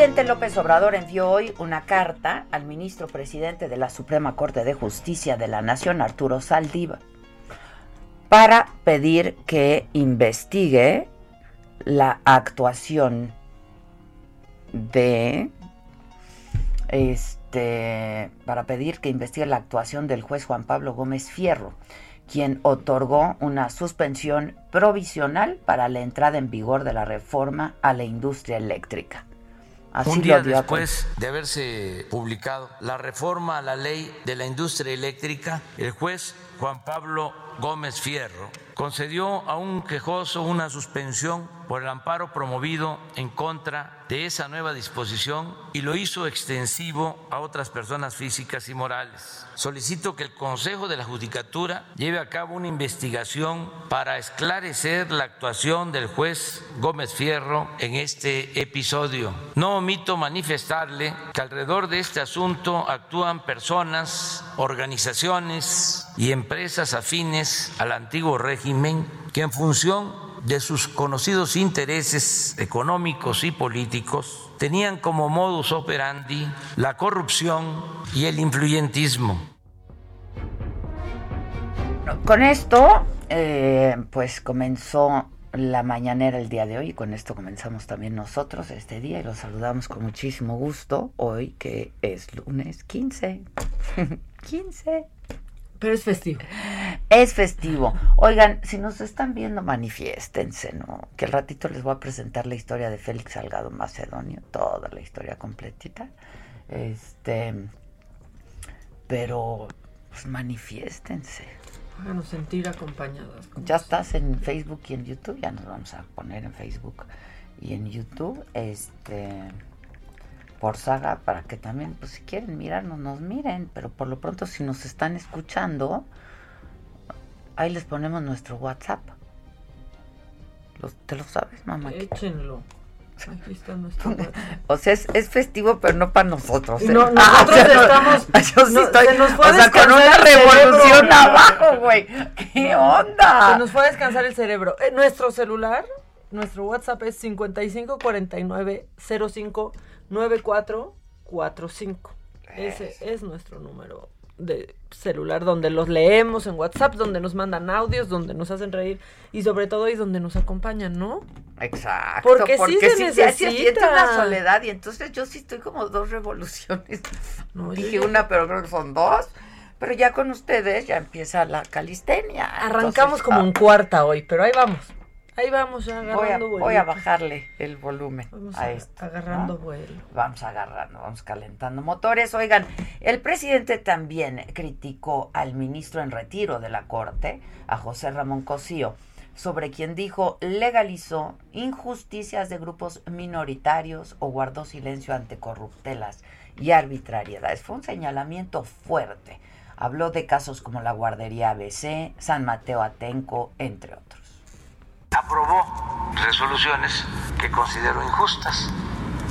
Presidente López Obrador envió hoy una carta al ministro presidente de la Suprema Corte de Justicia de la Nación, Arturo Saldívar, para pedir que investigue la actuación de este para pedir que investigue la actuación del juez Juan Pablo Gómez Fierro, quien otorgó una suspensión provisional para la entrada en vigor de la reforma a la industria eléctrica. Así Un día después de haberse publicado la reforma a la ley de la industria eléctrica, el juez Juan Pablo Gómez Fierro concedió a un quejoso una suspensión por el amparo promovido en contra de esa nueva disposición y lo hizo extensivo a otras personas físicas y morales. Solicito que el Consejo de la Judicatura lleve a cabo una investigación para esclarecer la actuación del juez Gómez Fierro en este episodio. No omito manifestarle que alrededor de este asunto actúan personas, organizaciones y empresas afines al antiguo régimen que en función de sus conocidos intereses económicos y políticos tenían como modus operandi la corrupción y el influyentismo. Con esto, eh, pues comenzó la mañanera el día de hoy y con esto comenzamos también nosotros este día y los saludamos con muchísimo gusto hoy que es lunes 15. 15. Pero es festivo. Es festivo. Oigan, si nos están viendo, manifiéstense, ¿no? Que el ratito les voy a presentar la historia de Félix Salgado Macedonio, toda la historia completita. Este, pero pues manifiéstense. Háganos sentir acompañadas. Ya estás en Facebook y en YouTube, ya nos vamos a poner en Facebook y en YouTube, este por saga para que también, pues si quieren mirarnos, nos miren, pero por lo pronto si nos están escuchando, ahí les ponemos nuestro WhatsApp. Los- ¿Te lo sabes, mamá? Échenlo. Aquí está nuestro WhatsApp. O sea, es, es festivo, pero no para nosotros. ¿eh? No, nosotros Ah, o sea, no- estamos- Yo sí no, estoy. se nos fue o sea, con una cerebro. revolución abajo, güey. ¿Qué onda? Se nos fue a descansar el cerebro. Eh, nuestro celular, nuestro WhatsApp es 5549 05 9445. Ese es nuestro número de celular donde los leemos en WhatsApp, donde nos mandan audios, donde nos hacen reír y sobre todo y donde nos acompañan, ¿no? Exacto. Porque sí se sí se siente necesita. una soledad y entonces yo sí estoy como dos revoluciones. No, Dije yo- una, pero creo que son dos. Pero ya con ustedes ya empieza la calistenia. Arrancamos Entonces, como ah, en cuarta hoy, pero ahí vamos. Ahí vamos ya voy a, agarrando vuelo. voy a bajarle el volumen Vamos a a- esto. agarrando ¿no? vuelo. Vamos agarrando, vamos calentando motores. Oigan, el presidente también criticó al ministro en retiro de la Corte, a José Ramón Cosío, sobre quien dijo legalizó injusticias de grupos minoritarios o guardó silencio ante corruptelas y arbitrariedades. Fue un señalamiento fuerte. Habló de casos como la guardería ABC, San Mateo Atenco, entre otros. Aprobó resoluciones que consideró injustas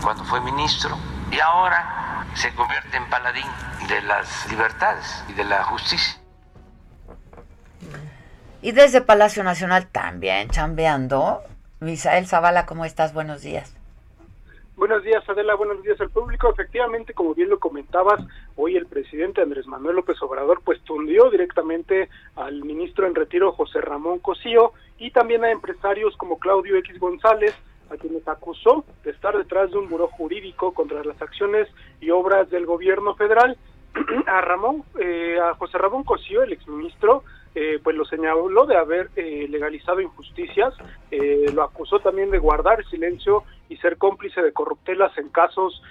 cuando fue ministro y ahora se convierte en paladín de las libertades y de la justicia. Y desde Palacio Nacional también chambeando. Misael Zavala, ¿cómo estás? Buenos días. Buenos días, Adela. Buenos días al público. Efectivamente, como bien lo comentabas, hoy el presidente Andrés Manuel López Obrador pues tundió directamente al ministro en retiro José Ramón Cosío y también a empresarios como Claudio X González, a quienes acusó de estar detrás de un buró jurídico contra las acciones y obras del gobierno federal. a Ramón, eh, a José Ramón Cosío, el exministro, eh, pues lo señaló de haber eh, legalizado injusticias, eh, lo acusó también de guardar silencio y ser cómplice de corruptelas en casos,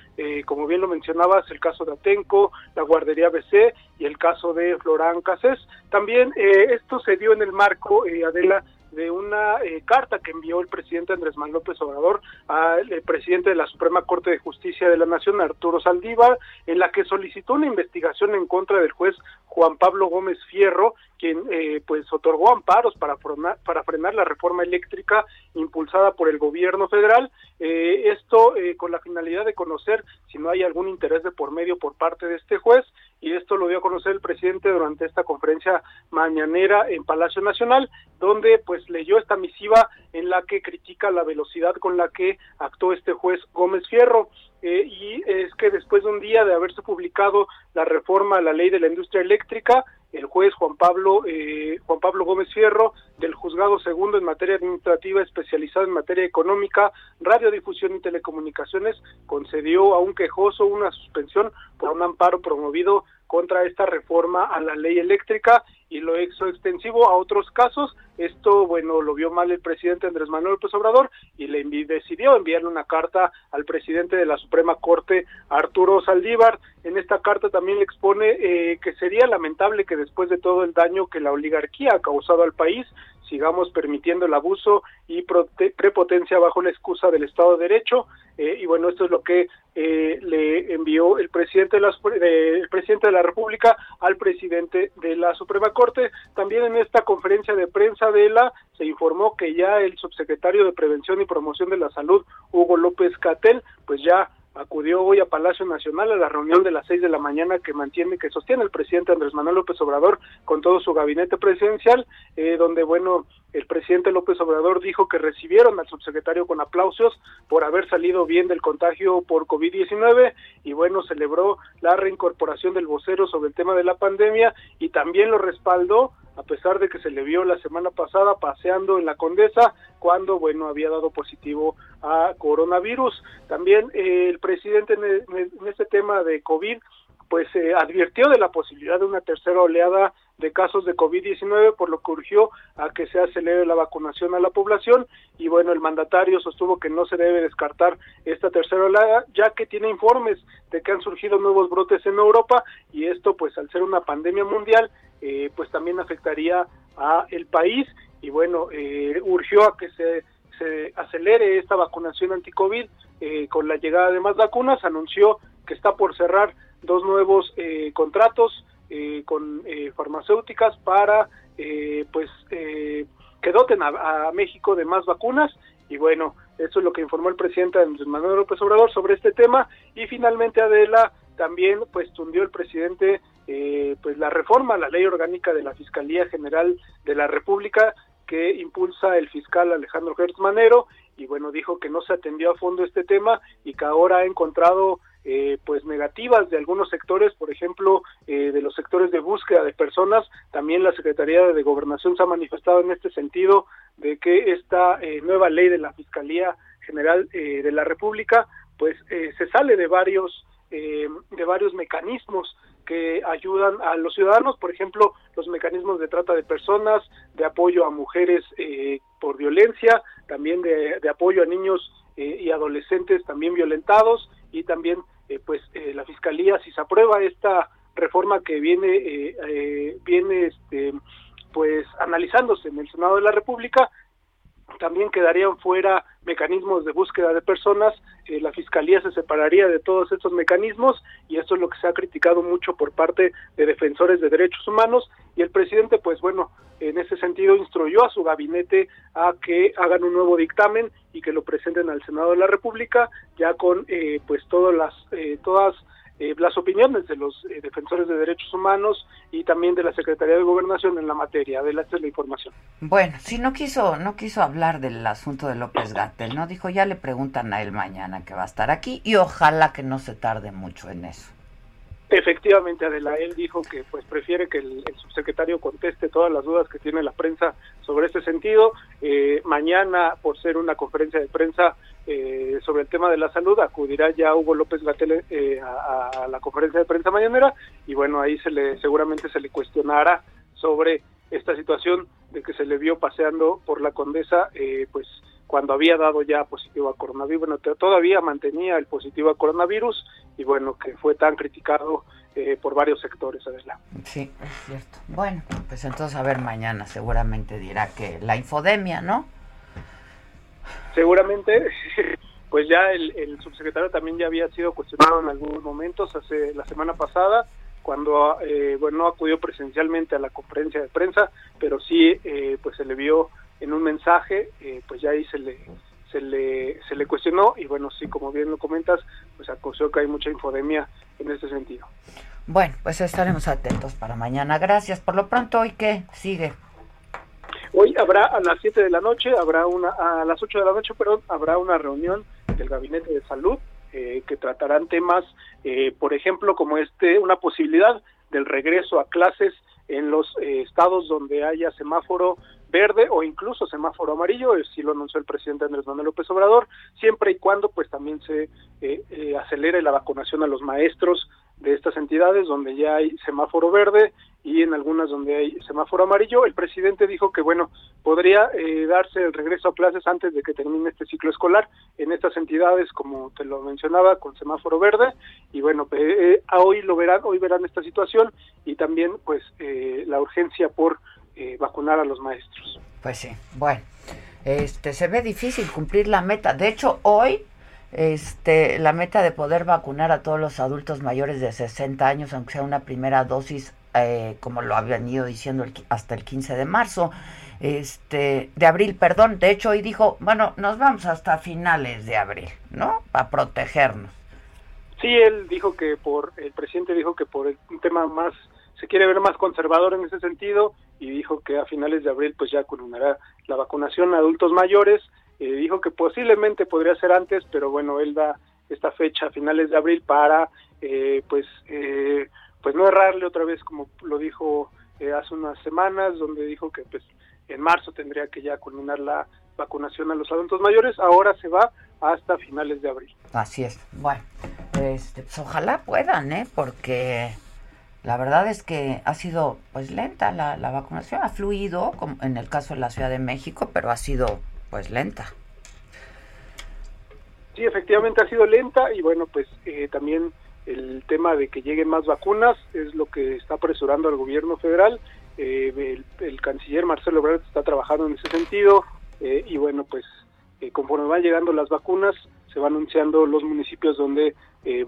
como bien lo mencionabas, el caso de Atenco, la guardería BC y el caso de Florán Casés. También esto se dio en el marco, Adela, de una eh, carta que envió el presidente Andrés Manuel López Obrador al eh, presidente de la Suprema Corte de Justicia de la Nación, Arturo Saldívar, en la que solicitó una investigación en contra del juez Juan Pablo Gómez Fierro, quien eh, pues otorgó amparos para frenar, para frenar la reforma eléctrica impulsada por el gobierno federal. esto con la finalidad de conocer si no hay algún interés de por medio por parte de este juez y esto lo dio a conocer el presidente durante esta conferencia mañanera en Palacio Nacional, donde pues leyó esta misiva en la que critica la velocidad con la que actuó este juez Gómez Fierro. Eh, y es que después de un día de haberse publicado la reforma a la ley de la industria eléctrica, el juez Juan Pablo eh, Juan Pablo Gómez Fierro del juzgado segundo en materia administrativa especializado en materia económica, radiodifusión y telecomunicaciones concedió a un quejoso una suspensión por un amparo promovido contra esta reforma a la ley eléctrica y lo hizo extensivo a otros casos. Esto, bueno, lo vio mal el presidente Andrés Manuel López Obrador y le decidió enviarle una carta al presidente de la Suprema Corte, Arturo Saldívar. En esta carta también le expone eh, que sería lamentable que después de todo el daño que la oligarquía ha causado al país, sigamos permitiendo el abuso y prepotencia bajo la excusa del Estado de Derecho. Eh, y bueno, esto es lo que eh, le envió el presidente de, la, el presidente de la República al presidente de la Suprema Corte. También en esta conferencia de prensa de la se informó que ya el subsecretario de Prevención y Promoción de la Salud, Hugo López Catel, pues ya acudió hoy a Palacio Nacional a la reunión de las seis de la mañana que mantiene, que sostiene el presidente Andrés Manuel López Obrador con todo su gabinete presidencial, eh, donde, bueno, el presidente López Obrador dijo que recibieron al subsecretario con aplausos por haber salido bien del contagio por COVID-19 y, bueno, celebró la reincorporación del vocero sobre el tema de la pandemia y también lo respaldó a pesar de que se le vio la semana pasada paseando en la Condesa cuando, bueno, había dado positivo a coronavirus. También eh, el presidente en, este tema de COVID, pues eh, advirtió de la posibilidad de una tercera oleada de casos de COVID-19, por lo que urgió a que se acelere la vacunación a la población. Y bueno, el mandatario sostuvo que no se debe descartar esta tercera oleada, ya que tiene informes de que han surgido nuevos brotes en Europa y esto pues al ser una pandemia mundial eh, pues también afectaría a el país. Y bueno, eh, urgió a que se, se acelere esta vacunación anti-COVID eh, con la llegada de más vacunas, anunció que está por cerrar dos nuevos contratos con farmacéuticas para pues que doten a, México de más vacunas. Y bueno, eso es lo que informó el presidente Manuel López Obrador sobre este tema. Y finalmente Adela también pues tundió el presidente eh, pues la reforma a la ley orgánica de la Fiscalía General de la República que impulsa el fiscal Alejandro Gertz Manero y bueno dijo que no se atendió a fondo este tema y que ahora ha encontrado eh, pues negativas de algunos sectores, por ejemplo, eh, de los sectores de búsqueda de personas. También la Secretaría de Gobernación se ha manifestado en este sentido de que esta nueva ley de la Fiscalía General de la República, pues se sale de varios de varios mecanismos que ayudan a los ciudadanos, por ejemplo, los mecanismos de trata de personas, de apoyo a mujeres eh, por violencia, también de, apoyo a niños eh, y adolescentes también violentados y también eh, pues la fiscalía si se aprueba esta reforma que viene viene este pues analizándose en el Senado de la República también quedarían fuera mecanismos de búsqueda de personas, eh, la Fiscalía se separaría de todos estos mecanismos y esto es lo que se ha criticado mucho por parte de defensores de derechos humanos y el presidente pues bueno, en ese sentido instruyó a su gabinete a que hagan un nuevo dictamen y que lo presenten al Senado de la República ya con eh, pues todas las eh, todas eh, las opiniones de los eh, defensores de derechos humanos y también de la Secretaría de Gobernación en la materia. Adelante la información. Bueno, si no quiso, no quiso hablar del asunto de López Gatel, ¿no? Dijo, ya le preguntan a él mañana que va a estar aquí y ojalá que no se tarde mucho en eso. Efectivamente, Adela, él dijo que pues prefiere que el, subsecretario conteste todas las dudas que tiene la prensa sobre este sentido. Eh, mañana, por ser una conferencia de prensa eh, sobre el tema de la salud, acudirá ya Hugo López Gatel eh, a, la conferencia de prensa mañanera y bueno, ahí se le seguramente se le cuestionará sobre esta situación de que se le vio paseando por la Condesa, pues cuando había dado ya positivo a coronavirus, bueno, todavía mantenía el positivo a coronavirus y bueno, que fue tan criticado eh, por varios sectores, Adela. Sí, es cierto. Bueno, pues entonces a ver mañana seguramente dirá que la infodemia, ¿no? Seguramente, pues ya el, subsecretario también ya había sido cuestionado en algunos momentos, hace la semana pasada, cuando eh, bueno no acudió presencialmente a la conferencia de prensa, pero sí eh, pues se le vio en un mensaje, eh, pues ya ahí se le, se le, se le cuestionó y bueno, sí, como bien lo comentas, pues acusó que hay mucha infodemia en ese sentido. Bueno, pues estaremos atentos para mañana. Gracias. Por lo pronto, ¿hoy qué sigue? Hoy habrá a las 7 de la noche, habrá una, a las 8 de la noche, perdón, habrá una reunión del Gabinete de Salud eh, que tratarán temas, eh, por ejemplo, como este, una posibilidad del regreso a clases en los estados donde haya semáforo verde o incluso semáforo amarillo, si lo anunció el presidente Andrés Manuel López Obrador, siempre y cuando pues también se eh, eh, acelere la vacunación a los maestros de estas entidades donde ya hay semáforo verde y en algunas donde hay semáforo amarillo. El presidente dijo que, bueno, podría eh, darse el regreso a clases antes de que termine este ciclo escolar en estas entidades, como te lo mencionaba, con semáforo verde. Y bueno, hoy lo verán, hoy verán esta situación y también, pues, la urgencia por eh, vacunar a los maestros. Pues sí, bueno, este se ve difícil cumplir la meta. De hecho, hoy este la meta de poder vacunar a todos los adultos mayores de 60 años, aunque sea una primera dosis, eh, como lo habían ido diciendo hasta el 15 de marzo, este de abril, perdón. De hecho, hoy dijo, bueno, nos vamos hasta finales de abril, ¿no? Para protegernos. Sí, él dijo que por el presidente dijo que por un tema más se quiere ver más conservador en ese sentido y dijo que a finales de abril pues ya culminará la vacunación a adultos mayores. Eh, dijo que posiblemente podría ser antes, pero bueno, él da esta fecha a finales de abril para eh, pues eh, pues no errarle otra vez como lo dijo hace unas semanas, donde dijo que pues en marzo tendría que ya culminar la vacunación a los adultos mayores. Ahora se va hasta finales de abril. Así es. Bueno, este, pues ojalá puedan, ¿eh? Porque la verdad es que ha sido pues lenta la, la vacunación, ha fluido como en el caso de la Ciudad de México, pero ha sido pues lenta. Sí, efectivamente ha sido lenta y bueno, pues eh, también el tema de que lleguen más vacunas es lo que está apresurando al gobierno federal. Eh, el, canciller Marcelo Ebrard está trabajando en ese sentido eh, y bueno, pues conforme van llegando las vacunas, se van anunciando los municipios donde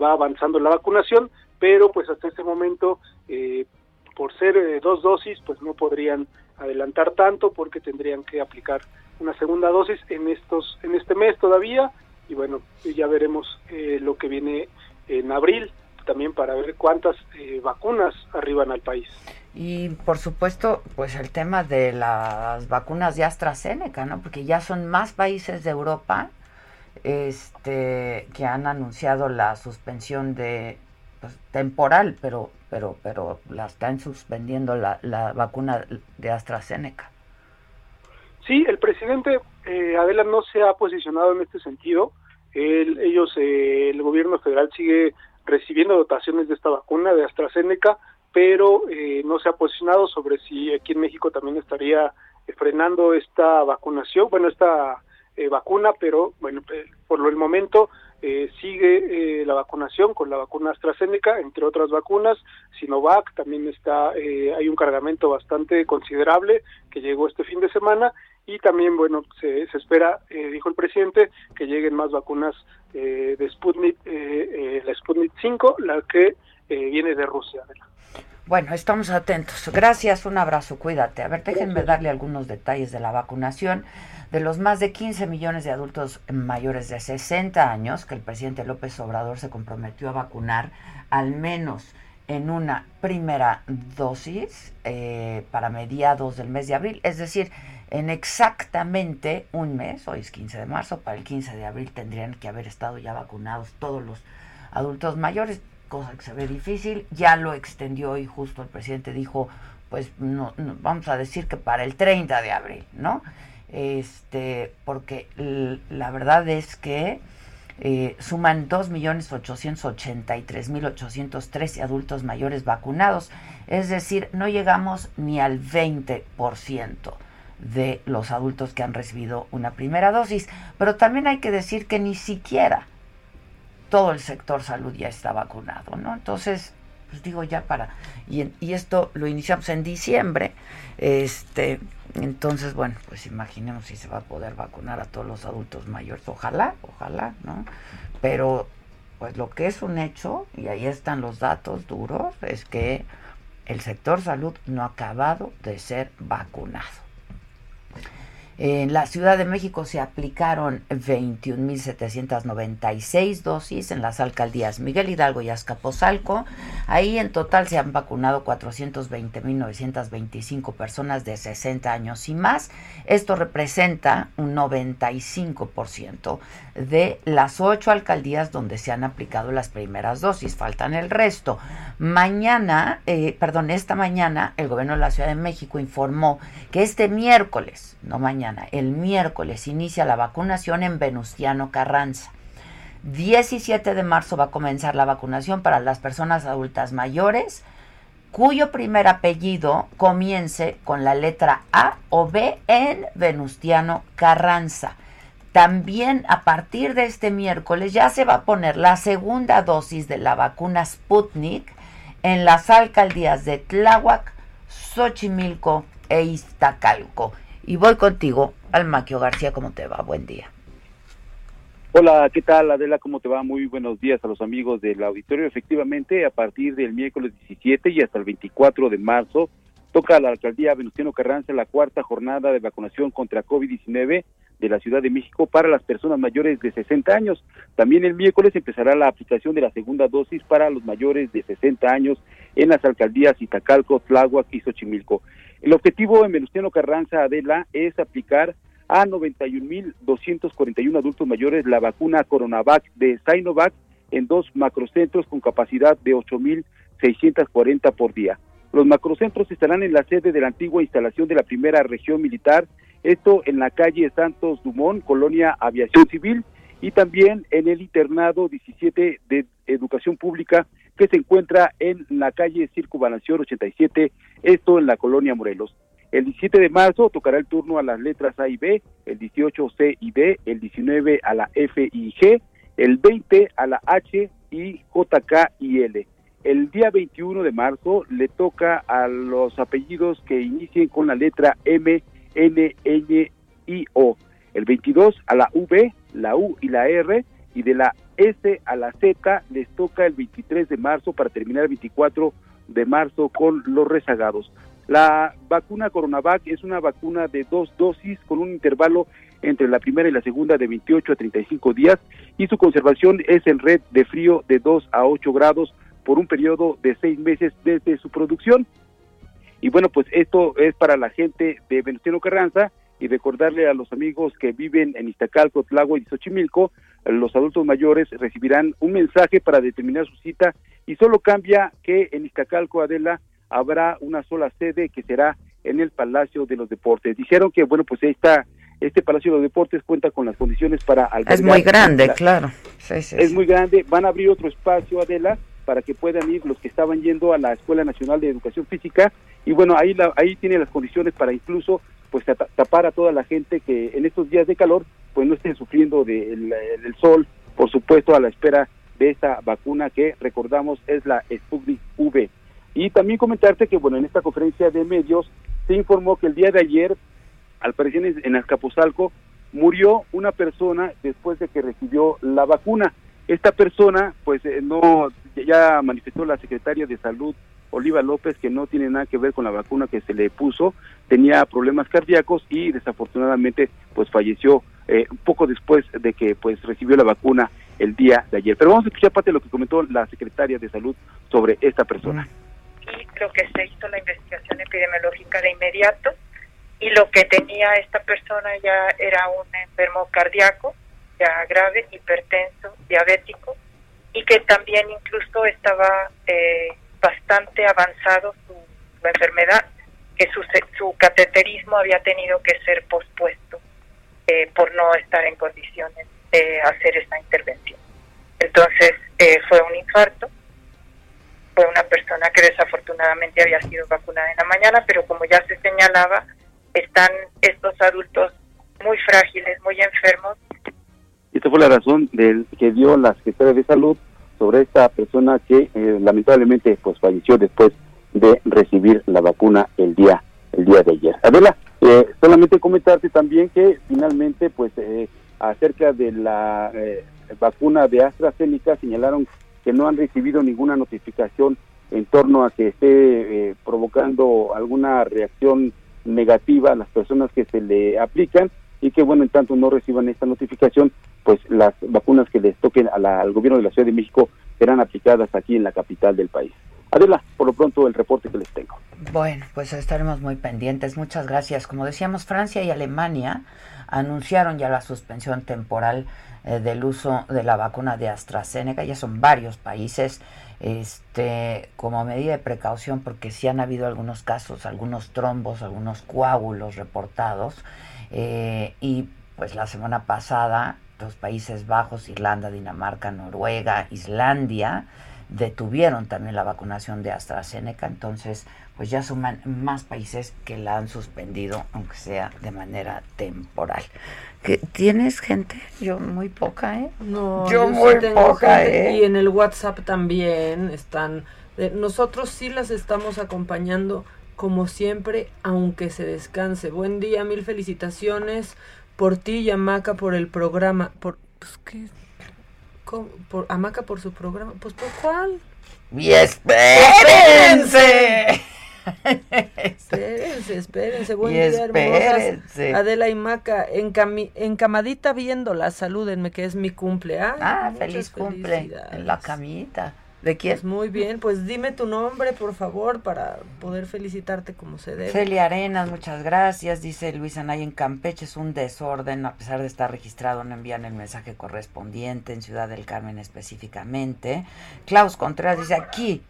va avanzando la vacunación, pero pues hasta este momento, eh, por ser eh, dos dosis, pues no podrían adelantar tanto porque tendrían que aplicar una segunda dosis en estos en este mes todavía. Y bueno ya veremos eh, lo que viene en abril también para ver cuántas vacunas arriban al país. Y por supuesto pues el tema de las vacunas de AstraZeneca no porque ya son más países de Europa este que han anunciado la suspensión de pues, temporal, pero, pero, pero la están suspendiendo la, la vacuna de AstraZeneca. Sí, el presidente eh, Adela no se ha posicionado en este sentido. ellos, eh, el gobierno federal sigue recibiendo dotaciones de esta vacuna de AstraZeneca, pero eh, no se ha posicionado sobre si aquí en México también estaría frenando esta vacunación, bueno, esta vacuna, pero bueno, por el momento eh, sigue eh, la vacunación con la vacuna AstraZeneca, entre otras vacunas, Sinovac, también está, eh, hay un cargamento bastante considerable que llegó este fin de semana. Y también, bueno, se, se espera, dijo el presidente, que lleguen más vacunas de Sputnik, la Sputnik 5, la que viene de Rusia. Bueno, estamos atentos. Gracias, un abrazo, cuídate. A ver, déjenme darle algunos detalles de la vacunación. De los más de 15 millones de adultos mayores de 60 años que el presidente López Obrador se comprometió a vacunar, al menos en una primera dosis eh, para mediados del mes de abril, es decir, en exactamente un mes, hoy es 15 de marzo, para el 15 de abril tendrían que haber estado ya vacunados todos los adultos mayores, cosa que se ve difícil, ya lo extendió y justo el presidente dijo, pues no, vamos a decir que para el 30 de abril, ¿no? Este, porque la verdad es que eh, suman 2.883.813 adultos mayores vacunados, es decir, no llegamos ni al 20% de los adultos que han recibido una primera dosis, pero también hay que decir que ni siquiera todo el sector salud ya está vacunado, ¿no? Entonces, pues digo ya para, y, esto lo iniciamos en diciembre, este, entonces, bueno, pues imaginemos si se va a poder vacunar a todos los adultos mayores. Ojalá, ojalá, ¿no? Pero, pues lo que es un hecho, y ahí están los datos duros, es que el sector salud no ha acabado de ser vacunado. En la Ciudad de México se aplicaron 21.796 dosis en las alcaldías Miguel Hidalgo y Azcapotzalco. Ahí en total se han vacunado 420.925 personas de 60 años y más. Esto representa un 95% de las ocho alcaldías donde se han aplicado las primeras dosis. Faltan el resto. Mañana, eh, perdón, esta mañana el gobierno de la Ciudad de México informó que este miércoles, no mañana, el miércoles, inicia la vacunación en Venustiano Carranza. 17 de marzo va a comenzar la vacunación para las personas adultas mayores cuyo primer apellido comience con la letra A o B en Venustiano Carranza. También a partir de este miércoles ya se va a poner la segunda dosis de la vacuna Sputnik en las alcaldías de Tláhuac, Xochimilco e Iztacalco. Y voy contigo, Almaquio García, ¿cómo te va? Buen día. Hola, ¿qué tal Adela? ¿Cómo te va? Muy buenos días a los amigos del auditorio. Efectivamente, a partir del miércoles 17 y hasta el 24 de marzo, toca a la alcaldía Venustiano Carranza la cuarta jornada de vacunación contra COVID-19 de la Ciudad de México para las personas mayores de 60 años. También el miércoles empezará la aplicación de la segunda dosis para los mayores de 60 años en las alcaldías Itacalco, Tláhuac y Xochimilco. El objetivo en Venustiano Carranza Adela es aplicar a 91.241 adultos mayores la vacuna Coronavac de Sinovac en dos macrocentros con capacidad de 8.640 por día. Los macrocentros estarán en la sede de la antigua instalación de la primera región militar, esto en la calle Santos Dumont, Colonia Aviación Civil, y también en el internado 17 de Educación Pública que se encuentra en la calle Circunvalación 87, esto en la colonia Morelos. El 17 de marzo tocará el turno a las letras A y B, el 18 C y D, el 19 a la F y G, el 20 a la H y J, K y L. El día 21 de marzo le toca a los apellidos que inicien con la letra M, N, N, I, O. El 22 a la V, la U y la R, y de la S a la Z les toca el 23 de marzo para terminar el 24 de marzo con los rezagados. La vacuna Coronavac es una vacuna de dos dosis con un intervalo entre la primera y la segunda de 28 a 35 días y su conservación es en red de frío de 2 a 8 grados por un periodo de seis meses desde su producción. Y bueno, pues esto es para la gente de Venustiano Carranza y recordarle a los amigos que viven en Iztacalco, Tláhuac y Xochimilco, los adultos mayores recibirán un mensaje para determinar su cita y solo cambia que en Iztacalco, Adela, habrá una sola sede que será en el Palacio de los Deportes. Dijeron que, bueno, pues está este Palacio de los Deportes cuenta con las condiciones para Es muy grande, claro. es muy grande. Van a abrir otro espacio, Adela, para que puedan ir los que estaban yendo a la Escuela Nacional de Educación Física. Y bueno, ahí, la, ahí tiene las condiciones para incluso pues tapar a toda la gente que en estos días de calor pues no estén sufriendo del de sol, por supuesto a la espera de esta vacuna que recordamos es la Sputnik V. Y también comentarte que bueno, en esta conferencia de medios se informó que el día de ayer, al parecer en Azcapotzalco, murió una persona después de que recibió la vacuna. Esta persona pues eh, no ya manifestó la secretaria de Salud Oliva López que no tiene nada que ver con la vacuna que se le puso, tenía problemas cardíacos y desafortunadamente pues falleció eh, poco después de que pues recibió la vacuna el día de ayer. Pero vamos a escuchar parte de lo que comentó la secretaria de Salud sobre esta persona. Y lo que se hizo la investigación epidemiológica de inmediato y lo que tenía esta persona ya era un enfermo cardíaco, ya grave, hipertenso, diabético y que también incluso estaba eh, bastante avanzado su, enfermedad, que su, su cateterismo había tenido que ser pospuesto eh, por no estar en condiciones de hacer esa intervención. Entonces eh, fue un infarto, fue una persona que desafortunadamente había sido vacunada en la mañana, pero como ya se señalaba, están estos adultos muy frágiles, muy enfermos. Esta fue la razón del que dio la Secretaría de Salud sobre esta persona que eh, lamentablemente pues falleció después de recibir la vacuna el día el día de ayer. Adela, eh, solamente comentarte también que finalmente pues eh, acerca de la vacuna de AstraZeneca señalaron que no han recibido ninguna notificación en torno a que esté provocando alguna reacción negativa a las personas que se le aplican y que bueno en tanto no reciban esta notificación pues las vacunas que les toquen al gobierno de la Ciudad de México serán aplicadas aquí en la capital del país. Adela, por lo pronto el reporte que les tengo. Bueno, pues estaremos muy pendientes. Muchas gracias. Como decíamos, Francia y Alemania anunciaron ya la suspensión temporal eh, del uso de la vacuna de AstraZeneca. Ya son varios países este, como medida de precaución porque sí han habido algunos casos, algunos trombos, algunos coágulos reportados. Eh, y pues la semana pasada los Países Bajos, Irlanda, Dinamarca, Noruega, Islandia, detuvieron también la vacunación de AstraZeneca, entonces pues ya suman más países que la han suspendido, aunque sea de manera temporal. ¿Tienes gente? Yo muy poca, ¿eh? No, yo, muy poca, ¿eh? Y en el WhatsApp también están... Eh, nosotros sí las estamos acompañando como siempre, aunque se descanse. Buen día, mil felicitaciones por ti y Amaca por el programa. Por, pues, ¿qué? Por, Amaca por su programa. Pues, ¿por cuál? ¡Y espérense! espérense, espérense. Buen día, hermosas. Adela y Maca, encamadita viéndola, salúdenme, que es mi cumple. ah, feliz cumple. En la camita. ¿De quién? Pues muy bien, pues dime tu nombre, por favor, para poder felicitarte como se debe. Celia Arenas, muchas gracias. Dice Luis Anay en Campeche, es un desorden, a pesar de estar registrado, no envían el mensaje correspondiente, en Ciudad del Carmen específicamente. Klaus Contreras dice, aquí,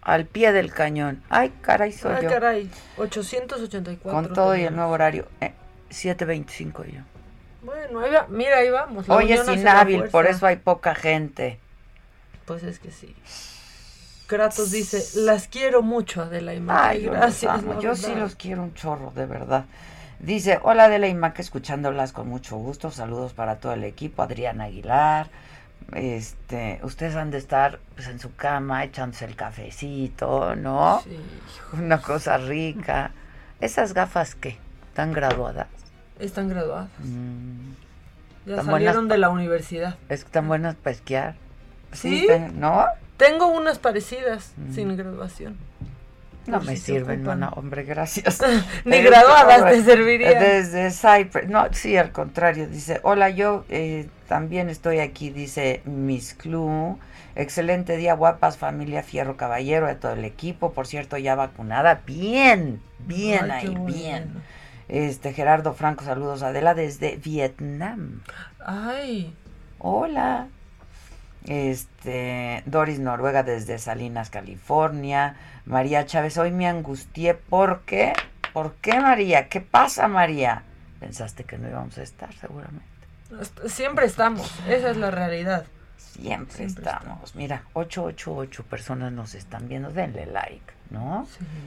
al pie del cañón. Ay, caray, soy Ay, yo. caray, 884. Con todo y el nuevo horario, eh, 7.25 yo. Bueno, ahí va, mira, ahí vamos. Hoy es inhábil, por eso hay poca gente. Pues es que sí. Kratos dice, las quiero mucho, Adela y Ay, gracias. Yo sí los quiero un chorro, de verdad. Dice, hola Adela y Mac, escuchándolas con mucho gusto. Saludos para todo el equipo. Adrián Aguilar. Este, ustedes han de estar pues, en su cama echándose el cafecito, ¿no? Sí. Una cosa rica. ¿Esas gafas qué? ¿Están graduadas? Están graduadas. Mm. Ya salieron de la universidad. ¿Están buenas para esquiar? ¿Sí? ¿No? Tengo unas parecidas mm. sin graduación. No me sirven, no, hombre, gracias. Ni graduadas te serviría. Desde Cypress. No, sí, al contrario. Dice, hola, yo eh, también estoy aquí, dice Miss Clue. Excelente día, guapas, familia Fierro Caballero, de todo el equipo. Por cierto, ya vacunada. Bien, bien ahí, bien. Este, Gerardo Franco, saludos. Adela desde Vietnam. Ay. Hola. Este, Doris Noruega desde Salinas, California. María Chávez, hoy me angustié porque, ¿por qué María? ¿Qué pasa María? Pensaste que no íbamos a estar seguramente. Siempre estamos, esa es la realidad. Siempre, estamos. Mira, 888 personas nos están viendo, denle like, ¿no?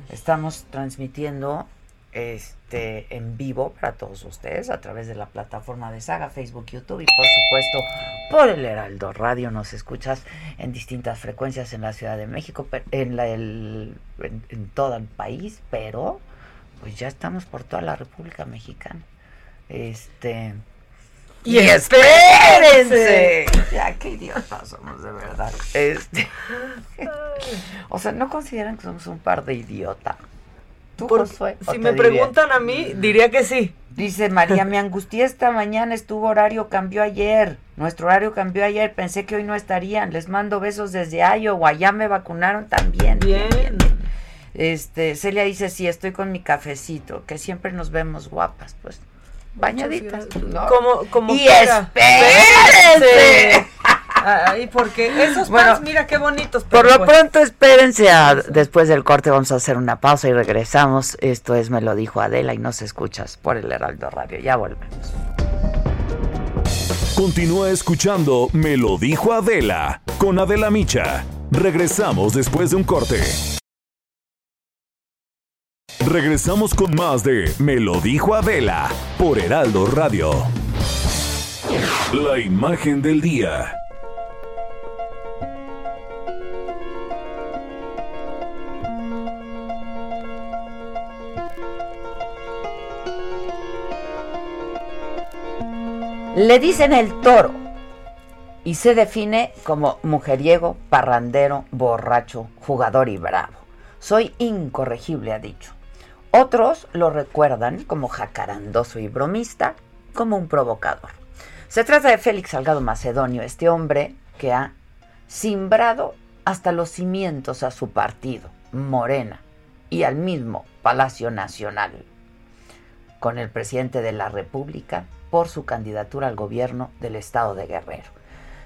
Estamos transmitiendo este en vivo para todos ustedes a través de la plataforma de Saga, Facebook, YouTube y por supuesto por el Heraldo Radio. Nos escuchas en distintas frecuencias en la Ciudad de México, en, la, el, en, todo el país, pero pues ya estamos por toda la República Mexicana. Este Y espérense. Ya, qué idiotas somos, de verdad. Este. o sea, ¿no consideran que somos un par de idiotas? ¿Tú, Josué, si me preguntan a mí, diría que sí. Dice María, me angustié esta mañana, estuvo horario, cambió ayer. Nuestro horario cambió ayer, pensé que hoy no estarían. Les mando besos desde Iowa, ya me vacunaron también. Bien. bien. Este, Celia dice, sí, estoy con mi cafecito, que siempre nos vemos guapas. Pues bañaditas. Como, como y espérense. Ay, porque esos bueno, mira qué bonitos. Por lo pues pronto, espérense después del corte. Vamos a hacer una pausa y regresamos. Esto es Me lo dijo Adela y nos escuchas por el Heraldo Radio. Ya volvemos. Continúa escuchando Me lo dijo Adela con Adela Micha. Regresamos después de un corte. Regresamos con más de Me lo dijo Adela por Heraldo Radio. La imagen del día. Le dicen el toro y se define como mujeriego, parrandero, borracho, jugador y bravo. Soy incorregible, ha dicho. Otros lo recuerdan como jacarandoso y bromista, como un provocador. Se trata de Félix Salgado Macedonio, este hombre que ha simbrado hasta los cimientos a su partido, Morena, y al mismo Palacio Nacional, con el presidente de la República por su candidatura al gobierno del estado de Guerrero.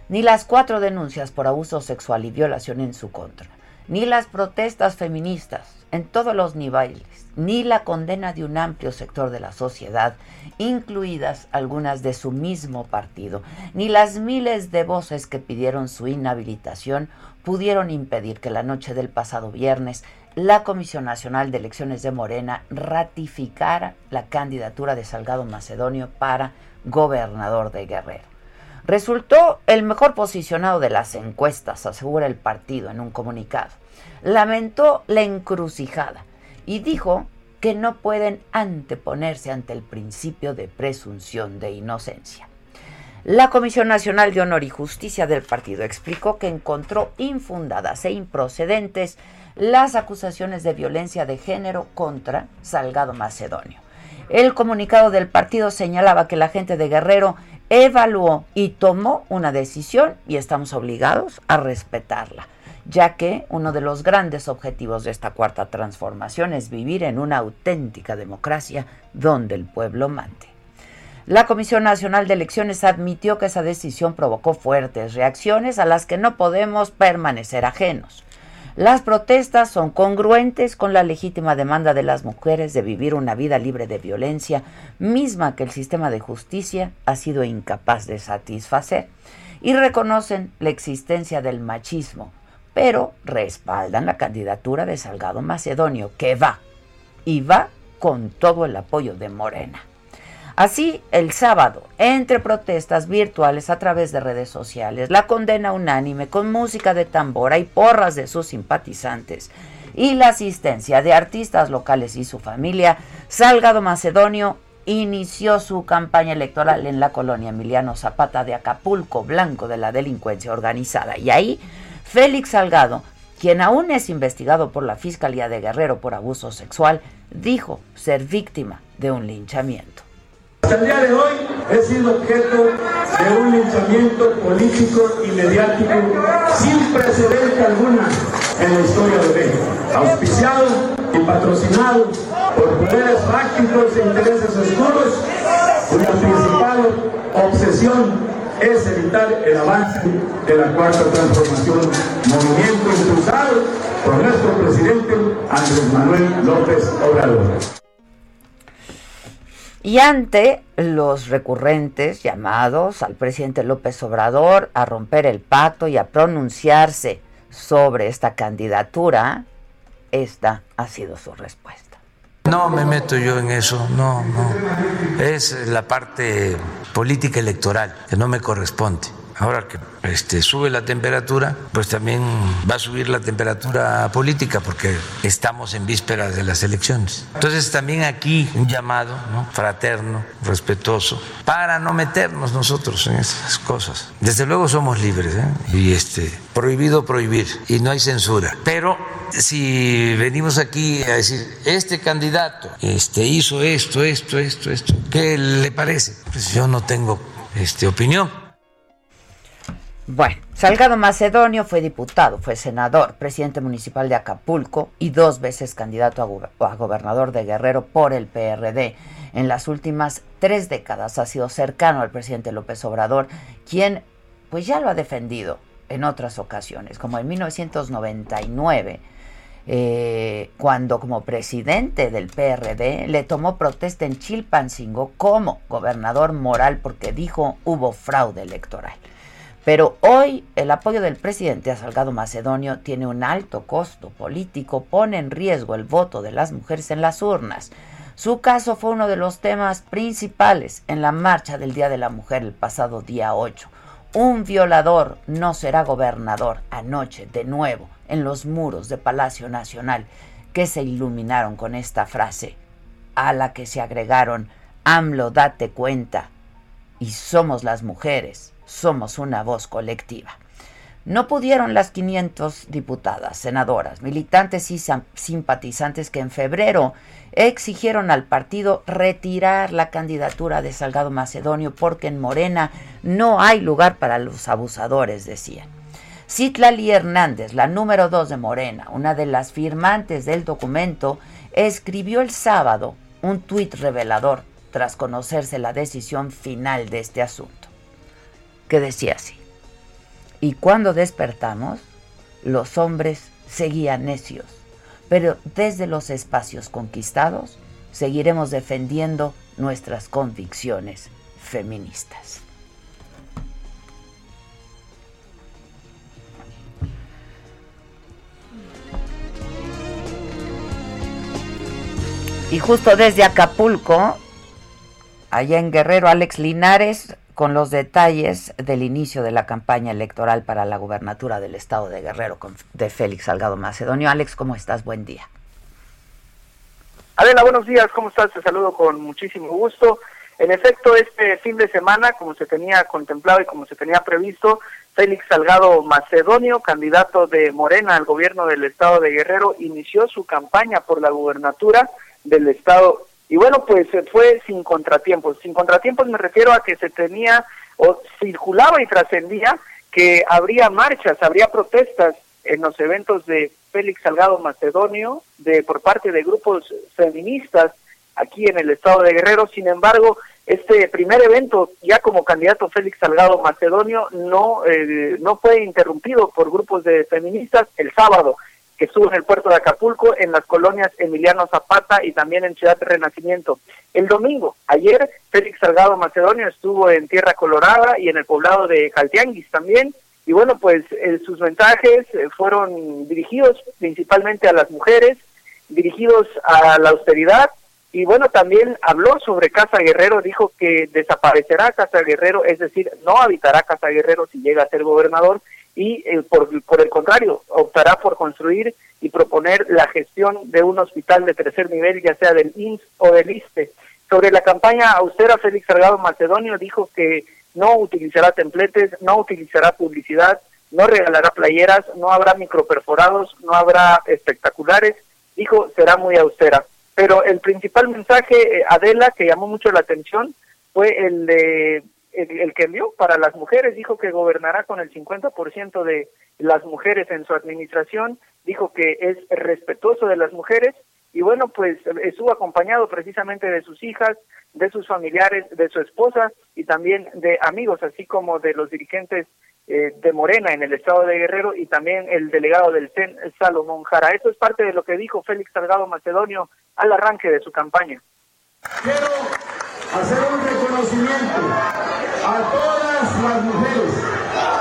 Ni las cuatro denuncias por abuso sexual y violación en su contra, ni las protestas feministas en todos los niveles, ni la condena de un amplio sector de la sociedad, incluidas algunas de su mismo partido, ni las miles de voces que pidieron su inhabilitación pudieron impedir que la noche del pasado viernes la Comisión Nacional de Elecciones de Morena ratificara la candidatura de Salgado Macedonio para gobernador de Guerrero. Resultó el mejor posicionado de las encuestas, asegura el partido en un comunicado. Lamentó la encrucijada y dijo que no pueden anteponerse ante el principio de presunción de inocencia. La Comisión Nacional de Honor y Justicia del partido explicó que encontró infundadas e improcedentes las acusaciones de violencia de género contra Salgado Macedonio. El comunicado del partido señalaba que la gente de Guerrero evaluó y tomó una decisión y estamos obligados a respetarla ya que uno de los grandes objetivos de esta cuarta transformación es vivir en una auténtica democracia donde el pueblo mande. La Comisión Nacional de Elecciones admitió que esa decisión provocó fuertes reacciones a las que no podemos permanecer ajenos. Las protestas son congruentes con la legítima demanda de las mujeres de vivir una vida libre de violencia, misma que el sistema de justicia ha sido incapaz de satisfacer, y reconocen la existencia del machismo, pero respaldan la candidatura de Salgado Macedonio, que va, y va con todo el apoyo de Morena. Así, el sábado, entre protestas virtuales a través de redes sociales, la condena unánime con música de tambora y porras de sus simpatizantes y la asistencia de artistas locales y su familia, Salgado Macedonio inició su campaña electoral en la colonia Emiliano Zapata de Acapulco, blanco de la delincuencia organizada. Y ahí Félix Salgado, quien aún es investigado por la Fiscalía de Guerrero por abuso sexual, dijo ser víctima de un linchamiento. Hasta el día de hoy he sido objeto de un linchamiento político y mediático sin precedente alguna en la historia de México, auspiciado y patrocinado por poderes fácticos e intereses oscuros, cuya principal obsesión es evitar el avance de la cuarta transformación, movimiento impulsado por nuestro presidente Andrés Manuel López Obrador. Y ante los recurrentes llamados al presidente López Obrador a romper el pacto y a pronunciarse sobre esta candidatura, esta ha sido su respuesta. No me meto yo en eso, no, no. Es la parte política electoral que no me corresponde ahora que este, sube la temperatura, pues también va a subir la temperatura política porque estamos en vísperas de las elecciones. Entonces también aquí un llamado fraterno, respetuoso, para no meternos nosotros en esas cosas. Desde luego somos libres ¿eh? y este, prohibido prohibir y no hay censura. Pero si venimos aquí a decir, este candidato este, hizo esto, esto, esto, esto, ¿qué le parece? Pues yo no tengo este, opinión. Bueno, Salgado Macedonio fue diputado, fue senador, presidente municipal de Acapulco y dos veces candidato a, gobernador de Guerrero por el PRD. En las últimas tres décadas ha sido cercano al presidente López Obrador, quien pues ya lo ha defendido en otras ocasiones, como en 1999 eh, cuando como presidente del PRD le tomó protesta en Chilpancingo como gobernador moral porque dijo hubo fraude electoral. Pero hoy el apoyo del presidente a Salgado Macedonio tiene un alto costo político, pone en riesgo el voto de las mujeres en las urnas. Su caso fue uno de los temas principales en la marcha del Día de la Mujer el pasado día 8. Un violador no será gobernador anoche de nuevo en los muros de Palacio Nacional que se iluminaron con esta frase, a la que se agregaron, AMLO, date cuenta, y somos las mujeres, somos una voz colectiva. No pudieron las 500 diputadas, senadoras, militantes y simpatizantes que en febrero exigieron al partido retirar la candidatura de Salgado Macedonio porque en Morena no hay lugar para los abusadores, decían. Citlali Hernández, la número dos de Morena, una de las firmantes del documento, escribió el sábado un tuit revelador tras conocerse la decisión final de este asunto, que decía así, y cuando despertamos, los hombres seguían necios, pero desde los espacios conquistados seguiremos defendiendo nuestras convicciones feministas. Y justo desde Acapulco, allá en Guerrero, Alex Linares, con los detalles del inicio de la campaña electoral para la gubernatura del estado de Guerrero de Félix Salgado Macedonio. Alex, ¿cómo estás? Buen día. Adela, buenos días, ¿cómo estás? Te saludo con muchísimo gusto. En efecto, este fin de semana, como se tenía contemplado y como se tenía previsto, Félix Salgado Macedonio, candidato de Morena al gobierno del estado de Guerrero, inició su campaña por la gubernatura del Estado. Y bueno, pues se fue sin contratiempos. Sin contratiempos me refiero a que se tenía o circulaba y trascendía que habría marchas, habría protestas en los eventos de Félix Salgado Macedonio de por parte de grupos feministas aquí en el estado de Guerrero. Sin embargo, este primer evento, ya como candidato Félix Salgado Macedonio, no, eh, no fue interrumpido por grupos de feministas el sábado que estuvo en el puerto de Acapulco, en las colonias Emiliano Zapata y también en Ciudad Renacimiento. El domingo, ayer, Félix Salgado Macedonio estuvo en Tierra Colorada y en el poblado de Caltianguis también. Y bueno, pues eh, sus mensajes eh, fueron dirigidos principalmente a las mujeres, dirigidos a la austeridad. Y bueno, también habló sobre Casa Guerrero, dijo que desaparecerá Casa Guerrero, es decir, no habitará Casa Guerrero si llega a ser gobernador y eh, por, por el contrario, optará por construir y proponer la gestión de un hospital de tercer nivel, ya sea del INS o del ISTE. Sobre la campaña austera, Félix Salgado Macedonio dijo que no utilizará templetes, no utilizará publicidad, no regalará playeras, no habrá microperforados, no habrá espectaculares, dijo será muy austera. Pero el principal mensaje, eh, Adela, que llamó mucho la atención, fue el de el, que envió para las mujeres, dijo que gobernará con el 50% de las mujeres en su administración, dijo que es respetuoso de las mujeres y bueno, pues estuvo acompañado precisamente de sus hijas, de sus familiares, de su esposa y también de amigos, así como de los dirigentes eh, de Morena en el estado de Guerrero y también el delegado del CEN, Salomón Jara. Eso es parte de lo que dijo Félix Salgado Macedonio al arranque de su campaña. Quiero hacer un reconocimiento a todas las mujeres,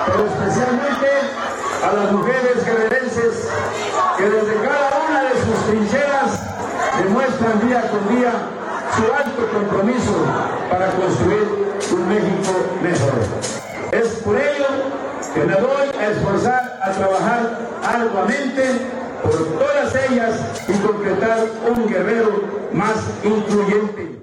pero especialmente a las mujeres guerrerenses que desde cada una de sus trincheras demuestran día con día su alto compromiso para construir un México mejor. Es por ello que me voy a esforzar a trabajar arduamente por todas ellas y concretar un guerrero más incluyente.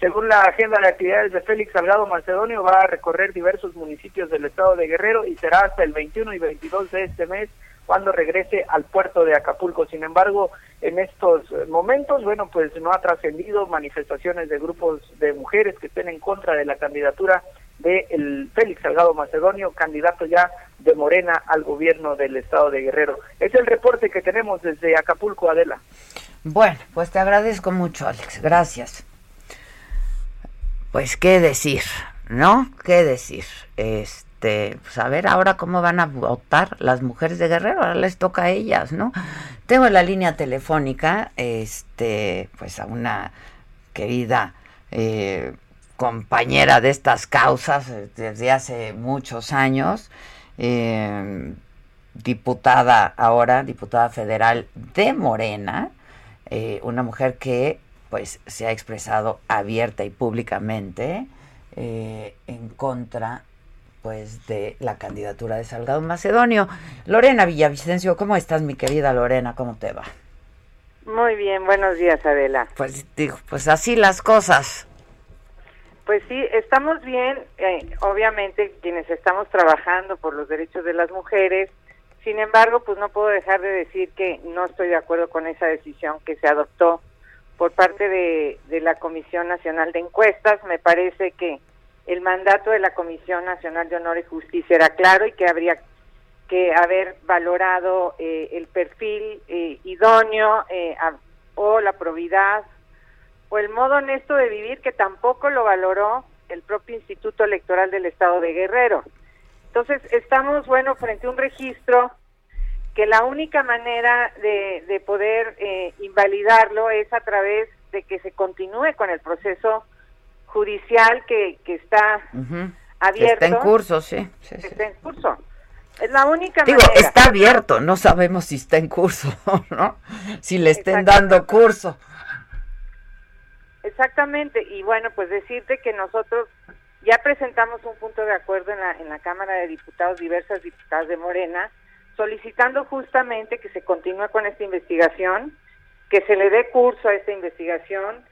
Según la agenda de actividades de Félix Salgado Macedonio, va a recorrer diversos municipios del estado de Guerrero y será hasta el 21 y 22 de este mes cuando regrese al puerto de Acapulco. Sin embargo, en estos momentos, bueno, pues no ha trascendido manifestaciones de grupos de mujeres que estén en contra de la candidatura de el Félix Salgado Macedonio, candidato ya de Morena al gobierno del estado de Guerrero. Es el reporte que tenemos desde Acapulco, Adela. Bueno, pues te agradezco mucho, Alex. Gracias pues qué decir, ¿no? ¿Qué decir? Este, pues a ver ahora cómo van a votar las mujeres de Guerrero, ahora les toca a ellas, ¿no? Tengo en la línea telefónica, este, pues a una querida eh, compañera de estas causas eh, desde hace muchos años, eh, diputada ahora, diputada federal de Morena, una mujer que pues se ha expresado abierta y públicamente eh, en contra pues de la candidatura de Salgado Macedonio. Lorena Villavicencio, ¿cómo estás mi querida Lorena? ¿Cómo te va? Muy bien, buenos días Adela. Pues digo, pues así las cosas. Pues sí, estamos bien, eh, obviamente quienes estamos trabajando por los derechos de las mujeres, sin embargo, pues no puedo dejar de decir que no estoy de acuerdo con esa decisión que se adoptó por parte de, la Comisión Nacional de Encuestas. Me parece que el mandato de la Comisión Nacional de Honor y Justicia era claro y que habría que haber valorado eh, el perfil eh, idóneo eh, o la probidad o el modo honesto de vivir que tampoco lo valoró el propio Instituto Electoral del Estado de Guerrero. Entonces, estamos, bueno, frente a un registro que la única manera de, de poder eh, invalidarlo es a través de que se continúe con el proceso judicial que, que está abierto. Está en curso, sí. está en curso. Es la única Digo, está abierto, no sabemos si está en curso, ¿no? Si le estén dando curso. Exactamente, y bueno, pues decirte que nosotros ya presentamos un punto de acuerdo en la, en la Cámara de Diputados, diversas diputadas de Morena, solicitando justamente que se continúe con esta investigación, que se le dé curso a esta investigación,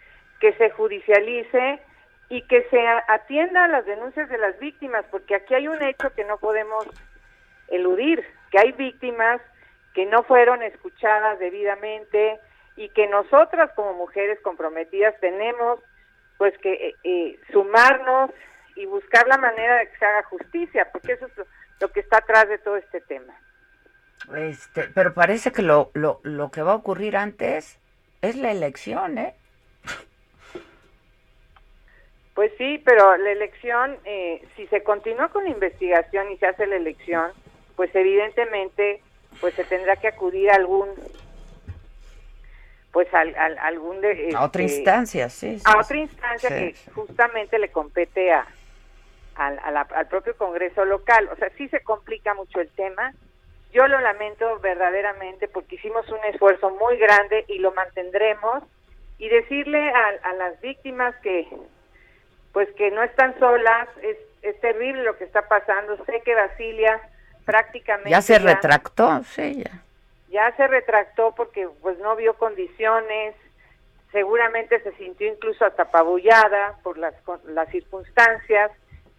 que se judicialice y que se atienda a las denuncias de las víctimas, porque aquí hay un hecho que no podemos eludir, que hay víctimas que no fueron escuchadas debidamente y que nosotras como mujeres comprometidas tenemos pues que eh, eh, sumarnos y buscar la manera de que se haga justicia, porque eso es lo que está atrás de todo este tema. Este, pero parece que lo, lo, lo que va a ocurrir antes es la elección, ¿eh? Pues sí, pero la elección, eh, si se continúa con la investigación y se hace la elección, pues evidentemente, pues se tendrá que acudir a algún, pues al, algún de, a otra este, instancia, sí. a otra instancia que justamente le compete a, al, al propio Congreso local. O sea, sí se complica mucho el tema yo lo lamento verdaderamente porque hicimos un esfuerzo muy grande y lo mantendremos y decirle a, las víctimas que pues que no están solas, es, es terrible lo que está pasando. Sé que Basilia prácticamente ya se retractó, sí, ya. Ya se retractó porque pues no vio condiciones, seguramente se sintió incluso hasta apabullada por las, las circunstancias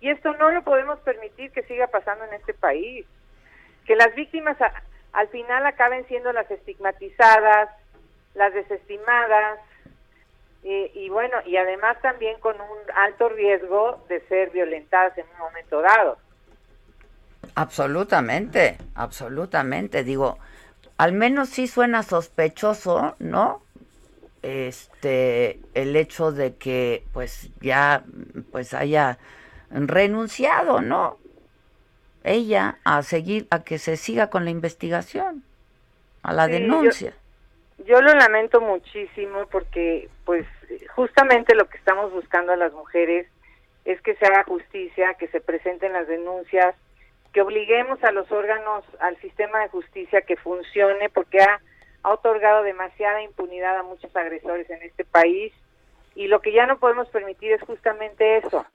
y esto no lo podemos permitir que siga pasando en este país que las víctimas al final acaben siendo las estigmatizadas, las desestimadas, y bueno, y además también con un alto riesgo de ser violentadas en un momento dado. Absolutamente, absolutamente. Digo, al menos sí suena sospechoso, ¿no? Este, el hecho de que pues ya pues haya renunciado, ¿no? Ella a seguir, a que se siga con la investigación, a la denuncia. Yo, lo lamento muchísimo porque, pues, justamente lo que estamos buscando a las mujeres es que se haga justicia, que se presenten las denuncias, que obliguemos a los órganos, al sistema de justicia que funcione, porque ha, ha otorgado demasiada impunidad a muchos agresores en este país y lo que ya no podemos permitir es justamente eso,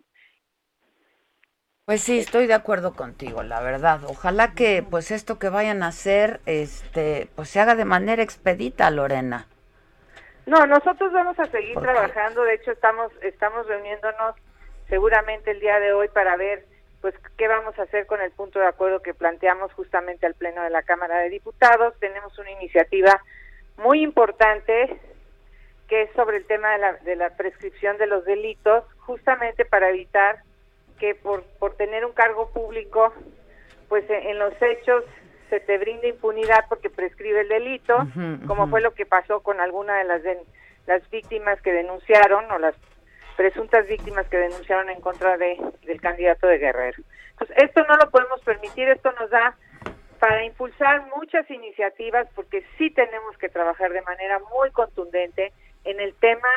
Pues sí, estoy de acuerdo contigo, la verdad. Ojalá que pues esto que vayan a hacer este pues se haga de manera expedita, Lorena. No, nosotros vamos a seguir trabajando, de hecho estamos estamos reuniéndonos seguramente el día de hoy para ver pues qué vamos a hacer con el punto de acuerdo que planteamos justamente al pleno de la Cámara de Diputados. Tenemos una iniciativa muy importante que es sobre el tema de la, de la prescripción de los delitos, justamente para evitar que por, por tener un cargo público, pues en, los hechos se te brinde impunidad porque prescribe el delito, como fue lo que pasó con alguna de las, de, las víctimas que denunciaron o las presuntas víctimas que denunciaron en contra de, del candidato de Guerrero. Entonces, esto no lo podemos permitir, esto nos da para impulsar muchas iniciativas porque sí tenemos que trabajar de manera muy contundente en el tema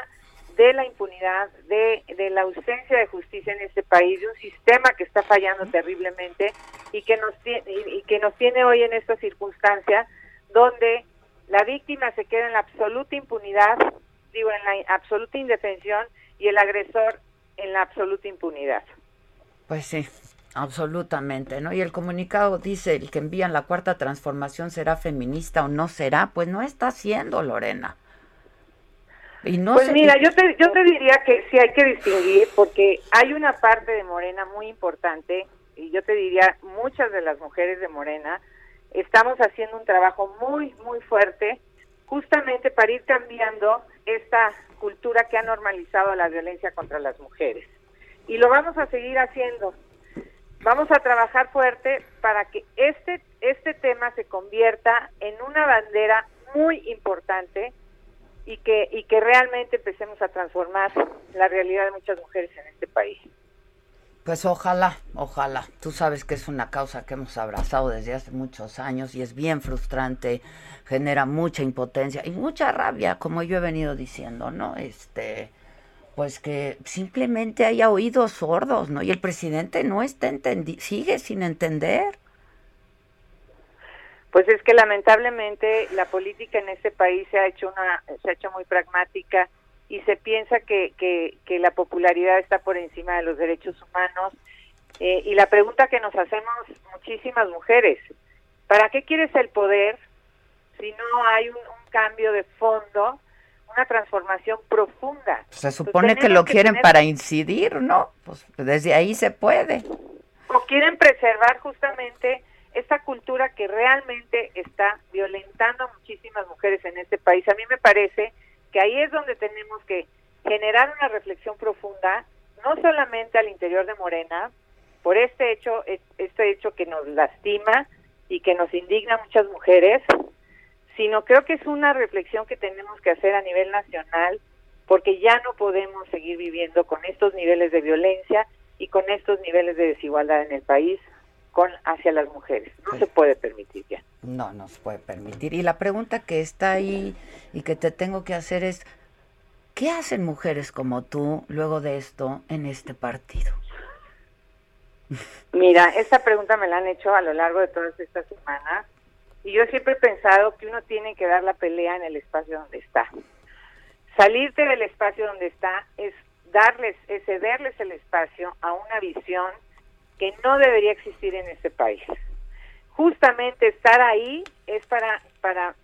de la impunidad, de, de la ausencia de justicia en este país, de un sistema que está fallando terriblemente y que nos tiene, y que nos tiene hoy en esta circunstancia donde la víctima se queda en la absoluta impunidad, digo, en la absoluta indefensión y el agresor en la absoluta impunidad. Pues sí, absolutamente, ¿no? Y el comunicado dice, el que envían la cuarta transformación será feminista o no será, pues no está siendo, Lorena. Y no pues mira, yo te, yo te diría que sí hay que distinguir porque hay una parte de Morena muy importante y yo te diría muchas de las mujeres de Morena estamos haciendo un trabajo muy, muy fuerte justamente para ir cambiando esta cultura que ha normalizado la violencia contra las mujeres. Y lo vamos a seguir haciendo. Vamos a trabajar fuerte para que este, este tema se convierta en una bandera muy importante y que, y que realmente empecemos a transformar la realidad de muchas mujeres en este país. Pues ojalá, ojalá. Tú sabes que es una causa que hemos abrazado desde hace muchos años y es bien frustrante, genera mucha impotencia y mucha rabia, como yo he venido diciendo, ¿no? Este, pues que simplemente haya oídos sordos, ¿no? Y el presidente no está sigue sin entender. Pues es que lamentablemente la política en este país se ha hecho una se ha hecho muy pragmática y se piensa que, que, la popularidad está por encima de los derechos humanos. Eh, y la pregunta que nos hacemos muchísimas mujeres, ¿para qué quieres el poder si no hay un, cambio de fondo, una transformación profunda? Se supone que lo quieren para incidir, ¿no? Pues desde ahí se puede. O quieren preservar justamente esta cultura que realmente está violentando a muchísimas mujeres en este país. A mí me parece que ahí es donde tenemos que generar una reflexión profunda, no solamente al interior de Morena, por este hecho, este hecho que nos lastima y que nos indigna a muchas mujeres, sino creo que es una reflexión que tenemos que hacer a nivel nacional, porque ya no podemos seguir viviendo con estos niveles de violencia y con estos niveles de desigualdad en el país con hacia las mujeres. No se puede permitir ya. No, no se puede permitir. Y la pregunta que está ahí y que te tengo que hacer es, ¿qué hacen mujeres como tú luego de esto en este partido? Mira, esta pregunta me la han hecho a lo largo de todas estas semanas y yo siempre he pensado que uno tiene que dar la pelea en el espacio donde está. Salirte del espacio donde está es darles, es cederles el espacio a una visión que no debería existir en este país justamente estar ahí es para, para,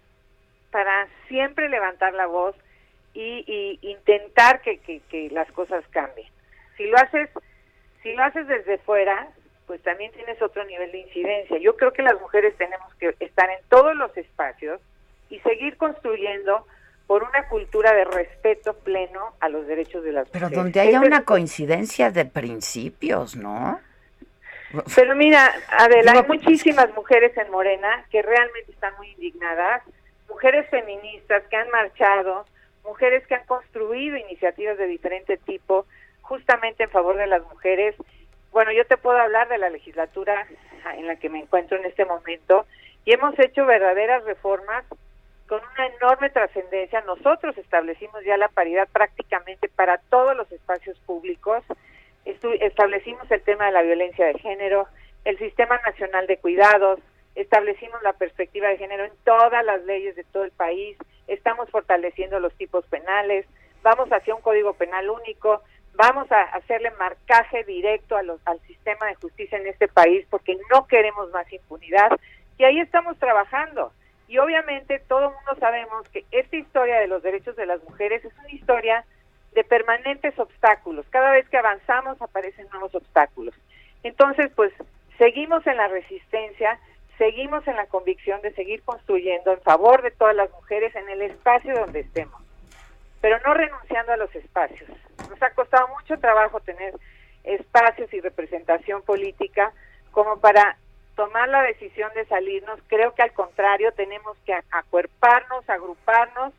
para siempre levantar la voz y, intentar que, que, las cosas cambien. Si lo haces, si lo haces desde fuera, pues también tienes otro nivel de incidencia. Yo creo que las mujeres tenemos que estar en todos los espacios y seguir construyendo por una cultura de respeto pleno a los derechos de las mujeres. Pero donde haya una coincidencia de principios, ¿no? Pero mira, Adela, hay muchísimas mujeres en Morena que realmente están muy indignadas, mujeres feministas que han marchado, mujeres que han construido iniciativas de diferente tipo justamente en favor de las mujeres. Bueno, yo te puedo hablar de la legislatura en la que me encuentro en este momento y hemos hecho verdaderas reformas con una enorme trascendencia. Nosotros establecimos ya la paridad prácticamente para todos los espacios públicos establecimos el tema de la violencia de género, el Sistema Nacional de Cuidados, establecimos la perspectiva de género en todas las leyes de todo el país, estamos fortaleciendo los tipos penales, vamos hacia un código penal único, vamos a hacerle marcaje directo a los, al sistema de justicia en este país porque no queremos más impunidad y ahí estamos trabajando. Y obviamente todo el mundo sabemos que esta historia de los derechos de las mujeres es una historia de permanentes obstáculos. Cada vez que avanzamos aparecen nuevos obstáculos. Entonces, pues seguimos en la resistencia, seguimos en la convicción de seguir construyendo en favor de todas las mujeres en el espacio donde estemos, pero no renunciando a los espacios. Nos ha costado mucho trabajo tener espacios y representación política como para tomar la decisión de salirnos. Creo que al contrario tenemos que acuerparnos, agruparnos,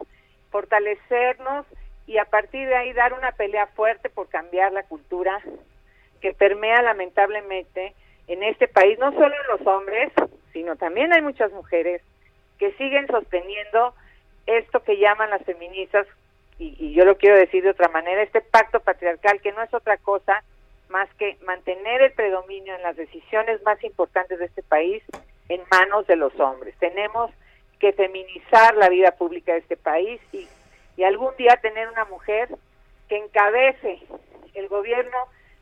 fortalecernos y a partir de ahí dar una pelea fuerte por cambiar la cultura que permea lamentablemente en este país, no solo en los hombres, sino también hay muchas mujeres que siguen sosteniendo esto que llaman las feministas, y, y yo lo quiero decir de otra manera, este pacto patriarcal que no es otra cosa más que mantener el predominio en las decisiones más importantes de este país en manos de los hombres. Tenemos que feminizar la vida pública de este país y y algún día tener una mujer que encabece el gobierno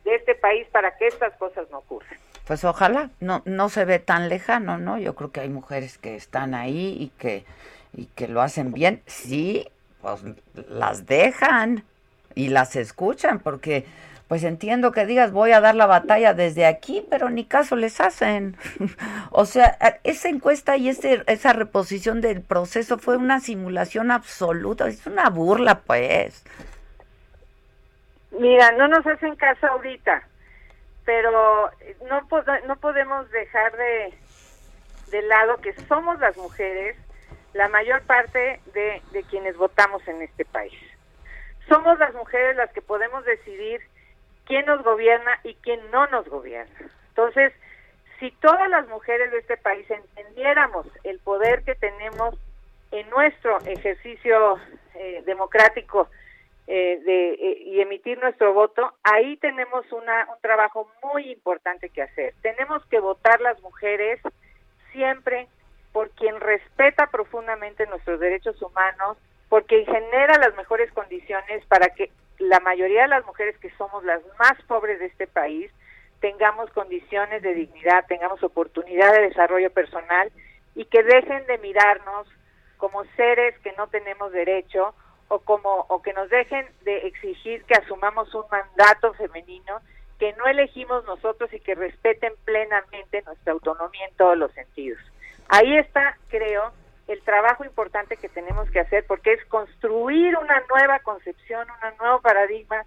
de este país para que estas cosas no ocurran. Pues ojalá, no, no se ve tan lejano, ¿no? Yo creo que hay mujeres que están ahí y que, y que lo hacen bien. Sí, pues las dejan y las escuchan, porque pues entiendo que digas voy a dar la batalla desde aquí, pero ni caso les hacen. o sea, esa encuesta y ese, esa reposición del proceso fue una simulación absoluta, es una burla pues. Mira, no nos hacen caso ahorita, pero no, no podemos dejar de, de lado que somos las mujeres la mayor parte de, de quienes votamos en este país. Somos las mujeres las que podemos decidir quién nos gobierna y quién no nos gobierna. Entonces, si todas las mujeres de este país entendiéramos el poder que tenemos en nuestro ejercicio eh, democrático eh, de, eh, y emitir nuestro voto, ahí tenemos una, un trabajo muy importante que hacer. Tenemos que votar las mujeres siempre por quien respeta profundamente nuestros derechos humanos, porque genera las mejores condiciones para que la mayoría de las mujeres que somos las más pobres de este país tengamos condiciones de dignidad, tengamos oportunidad de desarrollo personal y que dejen de mirarnos como seres que no tenemos derecho o como o que nos dejen de exigir que asumamos un mandato femenino que no elegimos nosotros y que respeten plenamente nuestra autonomía en todos los sentidos. Ahí está, creo, el trabajo importante que tenemos que hacer porque es construir una nueva concepción, un nuevo paradigma,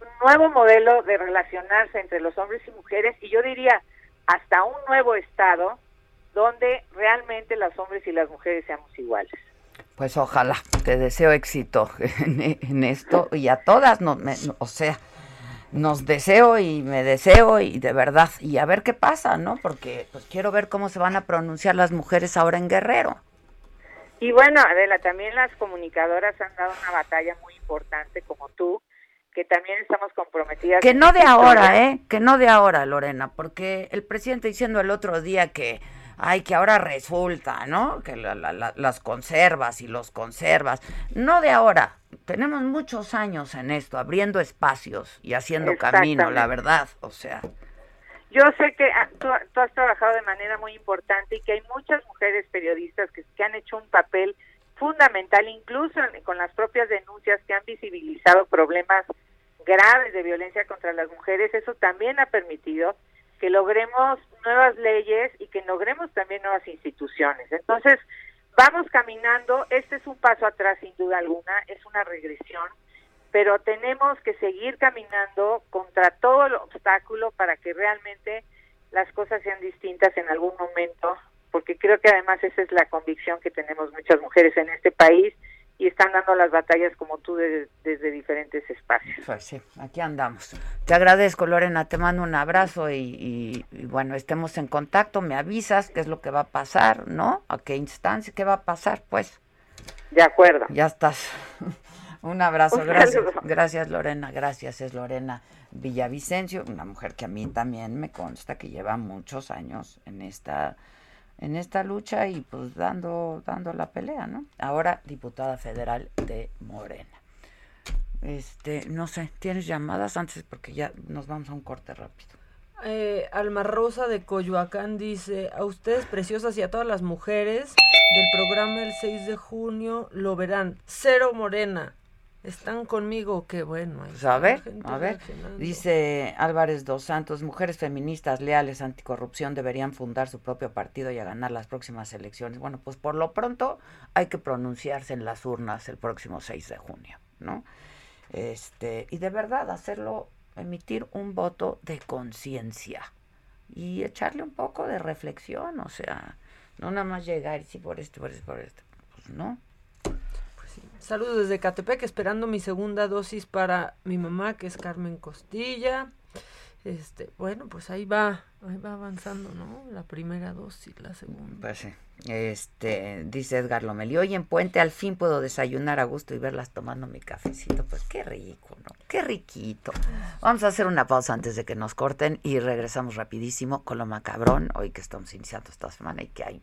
un nuevo modelo de relacionarse entre los hombres y mujeres y yo diría hasta un nuevo estado donde realmente los hombres y las mujeres seamos iguales. Pues ojalá, te deseo éxito en, esto y a todas, no, o sea, nos deseo y me deseo y de verdad, y a ver qué pasa, ¿no? Porque pues quiero ver cómo se van a pronunciar las mujeres ahora en Guerrero. Y bueno, Adela, también las comunicadoras han dado una batalla muy importante como tú, que también estamos comprometidas. Que no de ahora, ¿eh? Que no de ahora, Lorena, porque el presidente diciendo el otro día que, ay, que ahora resulta, ¿no? Que las conservas y los conservas. No de ahora. Tenemos muchos años en esto, abriendo espacios y haciendo camino, la verdad, o sea. Yo sé que ah, tú, has trabajado de manera muy importante y que hay muchas mujeres periodistas que, han hecho un papel fundamental, incluso con las propias denuncias que han visibilizado problemas graves de violencia contra las mujeres. Eso también ha permitido que logremos nuevas leyes y que logremos también nuevas instituciones. Entonces, vamos caminando. Este es un paso atrás, sin duda alguna, es una regresión pero tenemos que seguir caminando contra todo el obstáculo para que realmente las cosas sean distintas en algún momento, porque creo que además esa es la convicción que tenemos muchas mujeres en este país y están dando las batallas como tú desde diferentes espacios. Pues sí, aquí andamos. Te agradezco, Lorena, te mando un abrazo y, y, bueno, estemos en contacto, me avisas qué es lo que va a pasar, ¿no? ¿A qué instancia, qué va a pasar? Pues. De acuerdo. Ya estás. Un abrazo, gracias. Gracias, Lorena. Gracias, es Lorena Villavicencio, una mujer que a mí también me consta que lleva muchos años en esta en esta lucha y pues dando dando la pelea, ¿no? Ahora diputada federal de Morena. Este, no sé, ¿tienes llamadas antes? Porque ya nos vamos a un corte rápido. Eh, Alma Rosa de Coyoacán dice, a ustedes preciosas y a todas las mujeres del programa el 6 de junio lo verán. Cero Morena. Están conmigo, qué bueno. Pues a ver, a ver. Dice Álvarez dos Santos, mujeres feministas leales anticorrupción deberían fundar su propio partido y a ganar las próximas elecciones. Bueno, pues por lo pronto hay que pronunciarse en las urnas el próximo 6 de junio, ¿no? Este, y de verdad hacerlo, emitir un voto de conciencia y echarle un poco de reflexión, o sea, no nada más llegar y si por esto, por esto, por esto, pues no. Saludos desde Catepec, esperando mi segunda dosis para mi mamá, que es Carmen Costilla. Este, bueno, pues ahí va, ahí va avanzando, ¿no? La primera dosis, la segunda. Pues sí. Este, dice Edgar Lomelí, hoy en Puente al fin puedo desayunar a gusto y verlas tomando mi cafecito. Pues qué rico, ¿no? Qué riquito. Vamos a hacer una pausa antes de que nos corten y regresamos rapidísimo con lo macabrón, hoy que estamos iniciando esta semana y que hay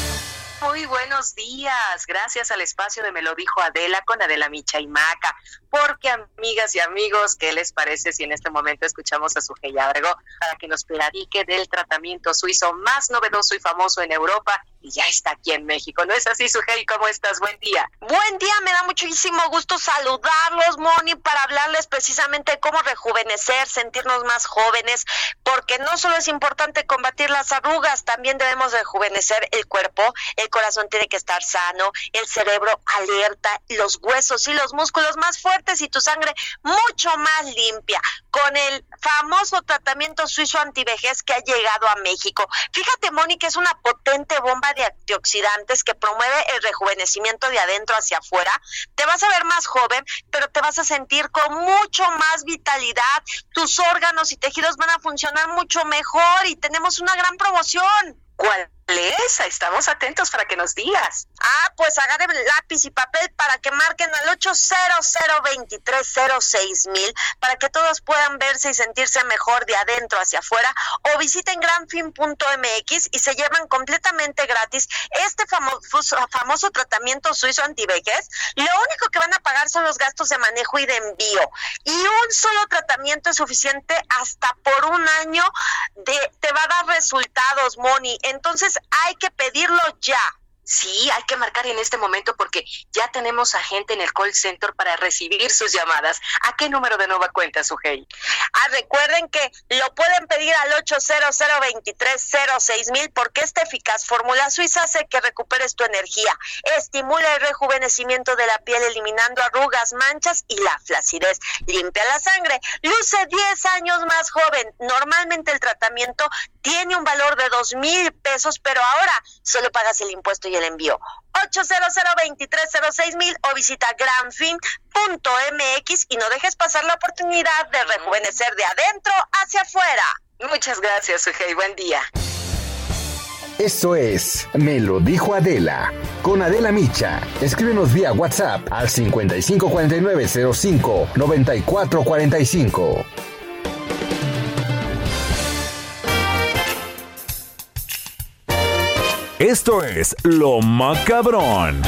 Muy buenos días. Gracias al espacio de Me lo dijo Adela con Adela Micha y Maca. Porque, amigas y amigos, ¿qué les parece si en este momento escuchamos a su Abrego para que nos platique del tratamiento suizo más novedoso y famoso en Europa y ya está aquí en México. ¿No es así, Sujei? ¿Cómo estás? Buen día. Buen día, me da muchísimo gusto saludarlos, Moni, para hablarles precisamente de cómo rejuvenecer, sentirnos más jóvenes, porque no solo es importante combatir las arrugas, también debemos rejuvenecer el cuerpo, el corazón tiene que estar sano, el cerebro alerta, los huesos y los músculos más fuertes y tu sangre mucho más limpia, con el famoso tratamiento suizo antivejez que ha llegado a México. Fíjate, Moni, que es una potente bomba de antioxidantes que promueve el rejuvenecimiento de adentro hacia afuera. Te vas a ver más joven, pero te vas a sentir con mucho más vitalidad. Tus órganos y tejidos van a funcionar mucho mejor y tenemos una gran promoción. ¿Cuál es? Estamos atentos para que nos digas. Ah, pues agarren lápiz y papel para que marquen al 800 mil para que todos puedan verse y sentirse mejor de adentro hacia afuera o visiten granfin.mx y se llevan completamente gratis este famoso, famoso tratamiento suizo antivejez. Lo único que van a pagar son los gastos de manejo y de envío y un solo tratamiento es suficiente hasta por un año de te va a dar resultados, Moni. Entonces hay que pedirlo ya. Sí, hay que marcar en este momento porque ya tenemos a gente en el call center para recibir sus llamadas. ¿A qué número de nueva cuenta, Sujei? Ah, recuerden que lo pueden pedir al 800 mil porque esta eficaz fórmula suiza hace que recuperes tu energía, estimula el rejuvenecimiento de la piel eliminando arrugas, manchas y la flacidez, limpia la sangre, luce 10 años más joven. Normalmente el tratamiento tiene un valor de dos mil pesos, pero ahora solo pagas el impuesto y el envío. 800 mil o visita granfin.mx y no dejes pasar la oportunidad de rejuvenecer de adentro hacia afuera. Muchas gracias, Sujei. Buen día. Esto es Me lo dijo Adela. Con Adela Micha. Escríbenos vía WhatsApp al 554905 9445. Esto es Lo Macabrón.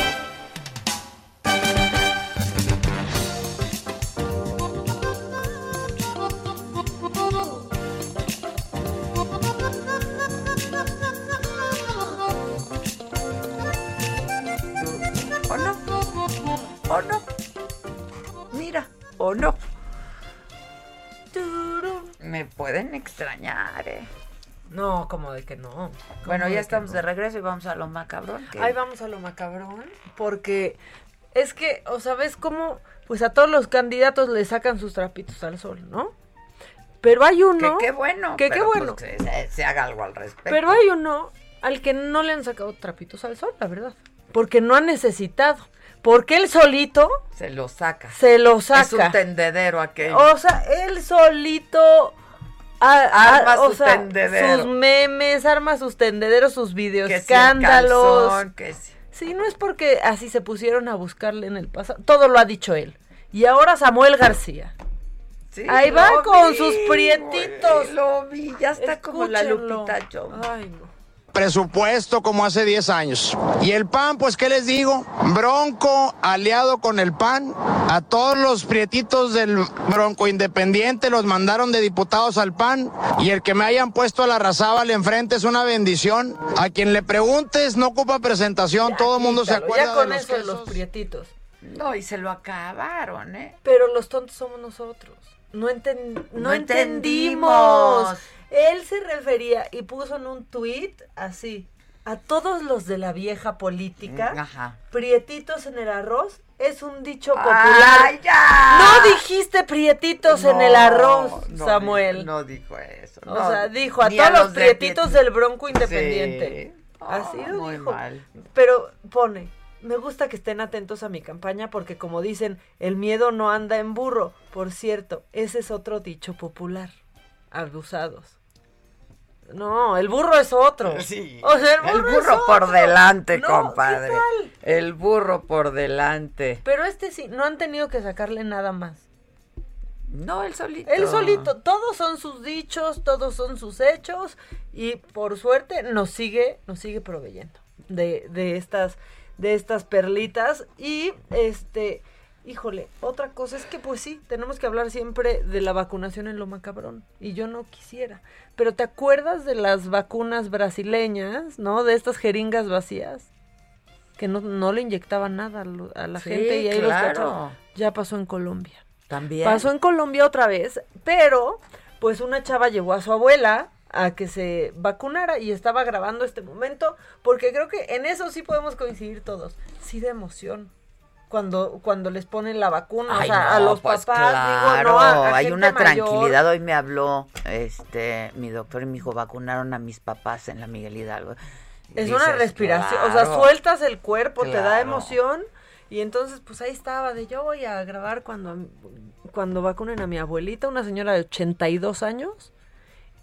¿O no? ¿O no? Mira, ¿o no? Me pueden extrañar, ¿eh? No, como de que no. Bueno, ya estamos de regreso y vamos a lo macabrón. Ahí vamos a lo macabrón, porque es que, o sabes cómo, pues a todos los candidatos le sacan sus trapitos al sol, ¿no? Pero hay uno. Que qué bueno. Que qué bueno. Pues, se, se, haga algo al respecto. Pero hay uno al que no le han sacado trapitos al sol, la verdad. Porque no ha necesitado. Porque él solito. Se lo saca. Se lo saca. Es un tendedero aquello. O sea, él solito arma sus Sus memes, arma sus tendederos, sus videos, escándalos. Si sí. no es porque así se pusieron a buscarle en el pasado. Todo lo ha dicho él. Y ahora Samuel García. Ahí va con sus prietitos. lo vi, ya está como la Lupita Ay, no presupuesto como hace 10 años. Y el PAN, pues, ¿qué les digo? Bronco aliado con el PAN. A todos los prietitos del Bronco Independiente los mandaron de diputados al PAN. Y el que me hayan puesto a la al enfrente es una bendición. A quien le preguntes no ocupa presentación, todo el mundo se acuerda con de los, eso de los prietitos. No, y se lo acabaron, ¿eh? Pero los tontos somos nosotros. No, no, entendimos. Él se refería y puso en un tuit así, a todos los de la vieja política, Ajá. prietitos en el arroz es un dicho popular. No dijiste prietitos en el arroz, Samuel. no dijo eso. o sea, dijo a todos los, prietitos del Bronco Independiente. Así lo muy dijo. Mal. Pero pone, me gusta que estén atentos a mi campaña porque como dicen, el miedo no anda en burro. Por cierto, ese es otro dicho popular. Abusados. No, el burro es otro. Sí. el burro, por delante, compadre. El burro por delante. Pero este sí, no han tenido que sacarle nada más. No, el solito. El solito. Todos son sus dichos, todos son sus hechos y por suerte nos sigue, nos sigue proveyendo de, de estas, de estas perlitas y este híjole, otra cosa es que pues sí, tenemos que hablar siempre de la vacunación en lo macabrón. Y yo no quisiera. Pero ¿te acuerdas de las vacunas brasileñas, no? De estas jeringas vacías. Que no, no le inyectaban nada a la gente y ahí los Ya pasó en Colombia. También. Pasó en Colombia otra vez, pero pues una chava llevó a su abuela a que se vacunara y estaba grabando este momento porque creo que en eso sí podemos coincidir todos. Sí de emoción cuando, cuando les ponen la vacuna, o sea, a los pues papás, digo, no, hay una tranquilidad. Hoy me habló este mi doctor y me dijo, vacunaron a mis papás en la Miguel Hidalgo. Es una respiración, o sea, sueltas el cuerpo, te da emoción. Y entonces, pues ahí estaba, de yo voy a grabar cuando, cuando vacunen a mi abuelita, una señora de 82 años,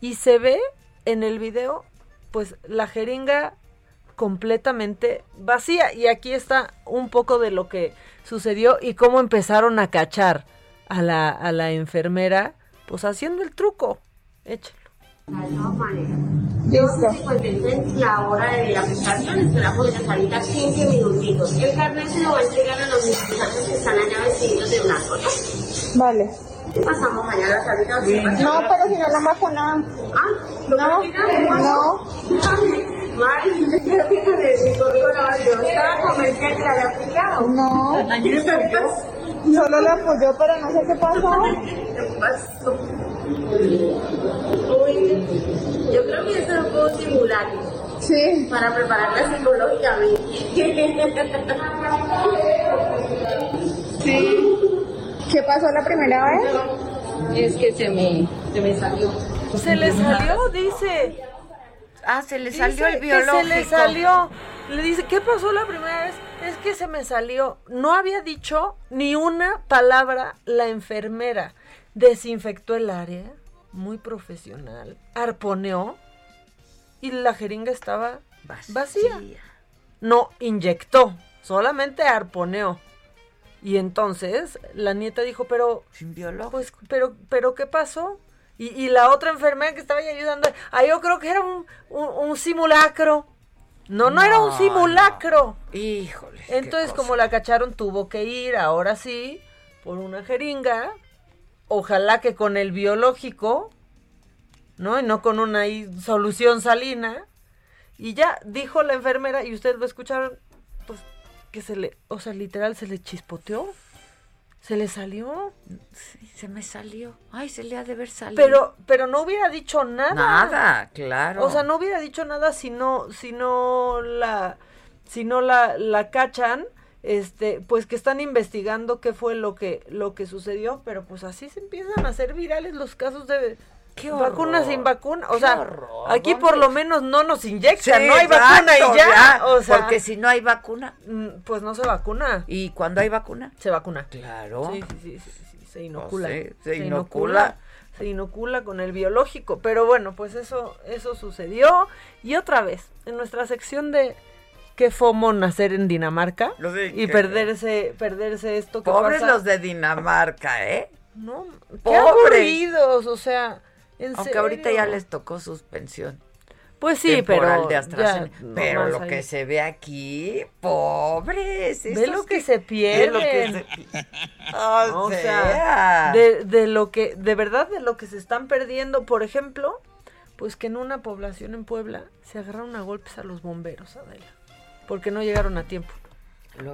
y se ve en el video, pues la jeringa completamente vacía. Y aquí está un poco de lo que sucedió y cómo empezaron a cachar a la, a la enfermera, pues haciendo el truco. Échelo. Listo. la hora de la aplicación, esperamos de las ahorita 15 minutitos. El carnet se lo va a entregar a los muchachos que están allá vestidos de blanco, ¿no? Vale. Pasamos mañana a ahorita. No, pero si no lo vacunan. Ah, no, no. Mari, yo que con el código yo estaba convencida que la había aplicado. No. Solo la apoyó, pero no sé qué pasó. ¿Qué pasó? Uy, yo creo que eso lo puedo simular. Sí. Para prepararla psicológicamente. Sí. ¿Qué pasó la primera vez? Es que se me, se me salió. Se le salió, dice. Ah, se le salió el biológico. se le salió. Le dice, ¿qué pasó la primera vez? Es que se me salió. No había dicho ni una palabra la enfermera. Desinfectó el área, muy profesional. Arponeó y la jeringa estaba vacía. No inyectó, solamente arponeó. Y entonces la nieta dijo, pero... Sin biológico. Pues, pero, pero, ¿qué pasó? Y, la otra enfermera que estaba ahí ayudando, ah, yo creo que era un, simulacro. No, no, era un simulacro. Híjole. Entonces, como la cacharon, tuvo que ir, ahora sí, por una jeringa. Ojalá que con el biológico, ¿no? Y no con una solución salina. Y ya, dijo la enfermera, y ustedes lo escucharon, pues, que se le, o sea, literal, se le chispoteó. ¿Se le salió? Sí, se me salió. Ay, se le ha de haber salido. Pero, pero no hubiera dicho nada. Nada, claro. O sea, no hubiera dicho nada si no, si no la, si no la, la cachan, este, pues que están investigando qué fue lo que, lo que sucedió, pero pues así se empiezan a hacer virales los casos de ¿Qué vacuna sin vacuna. O sea, aquí por lo menos no nos inyectan, no hay vacuna y ya. O sea, porque si no hay vacuna, mm, pues no se vacuna. ¿Y cuando hay vacuna? Se vacuna. Claro. Sí, sí, sí, sí, se inocula. se, inocula. Se inocula con el biológico. Pero bueno, pues eso, eso sucedió. Y otra vez, en nuestra sección de qué fomo nacer en Dinamarca y perderse perderse esto que Pobres pasa. los de Dinamarca, ¿eh? No, qué Pobres. aburridos, o sea, en Aunque ahorita ya les tocó suspensión. Pues sí, pero de AstraZeneca. ya, pero lo ahí. que se ve aquí, pobres. Ve estos lo que se ve lo que pierden. se- O, O sea, sea, de, de lo que, de verdad, de lo que se están perdiendo, por ejemplo, pues que en una población en Puebla se agarraron a golpes a los bomberos, Adela, porque no llegaron a tiempo. Lo-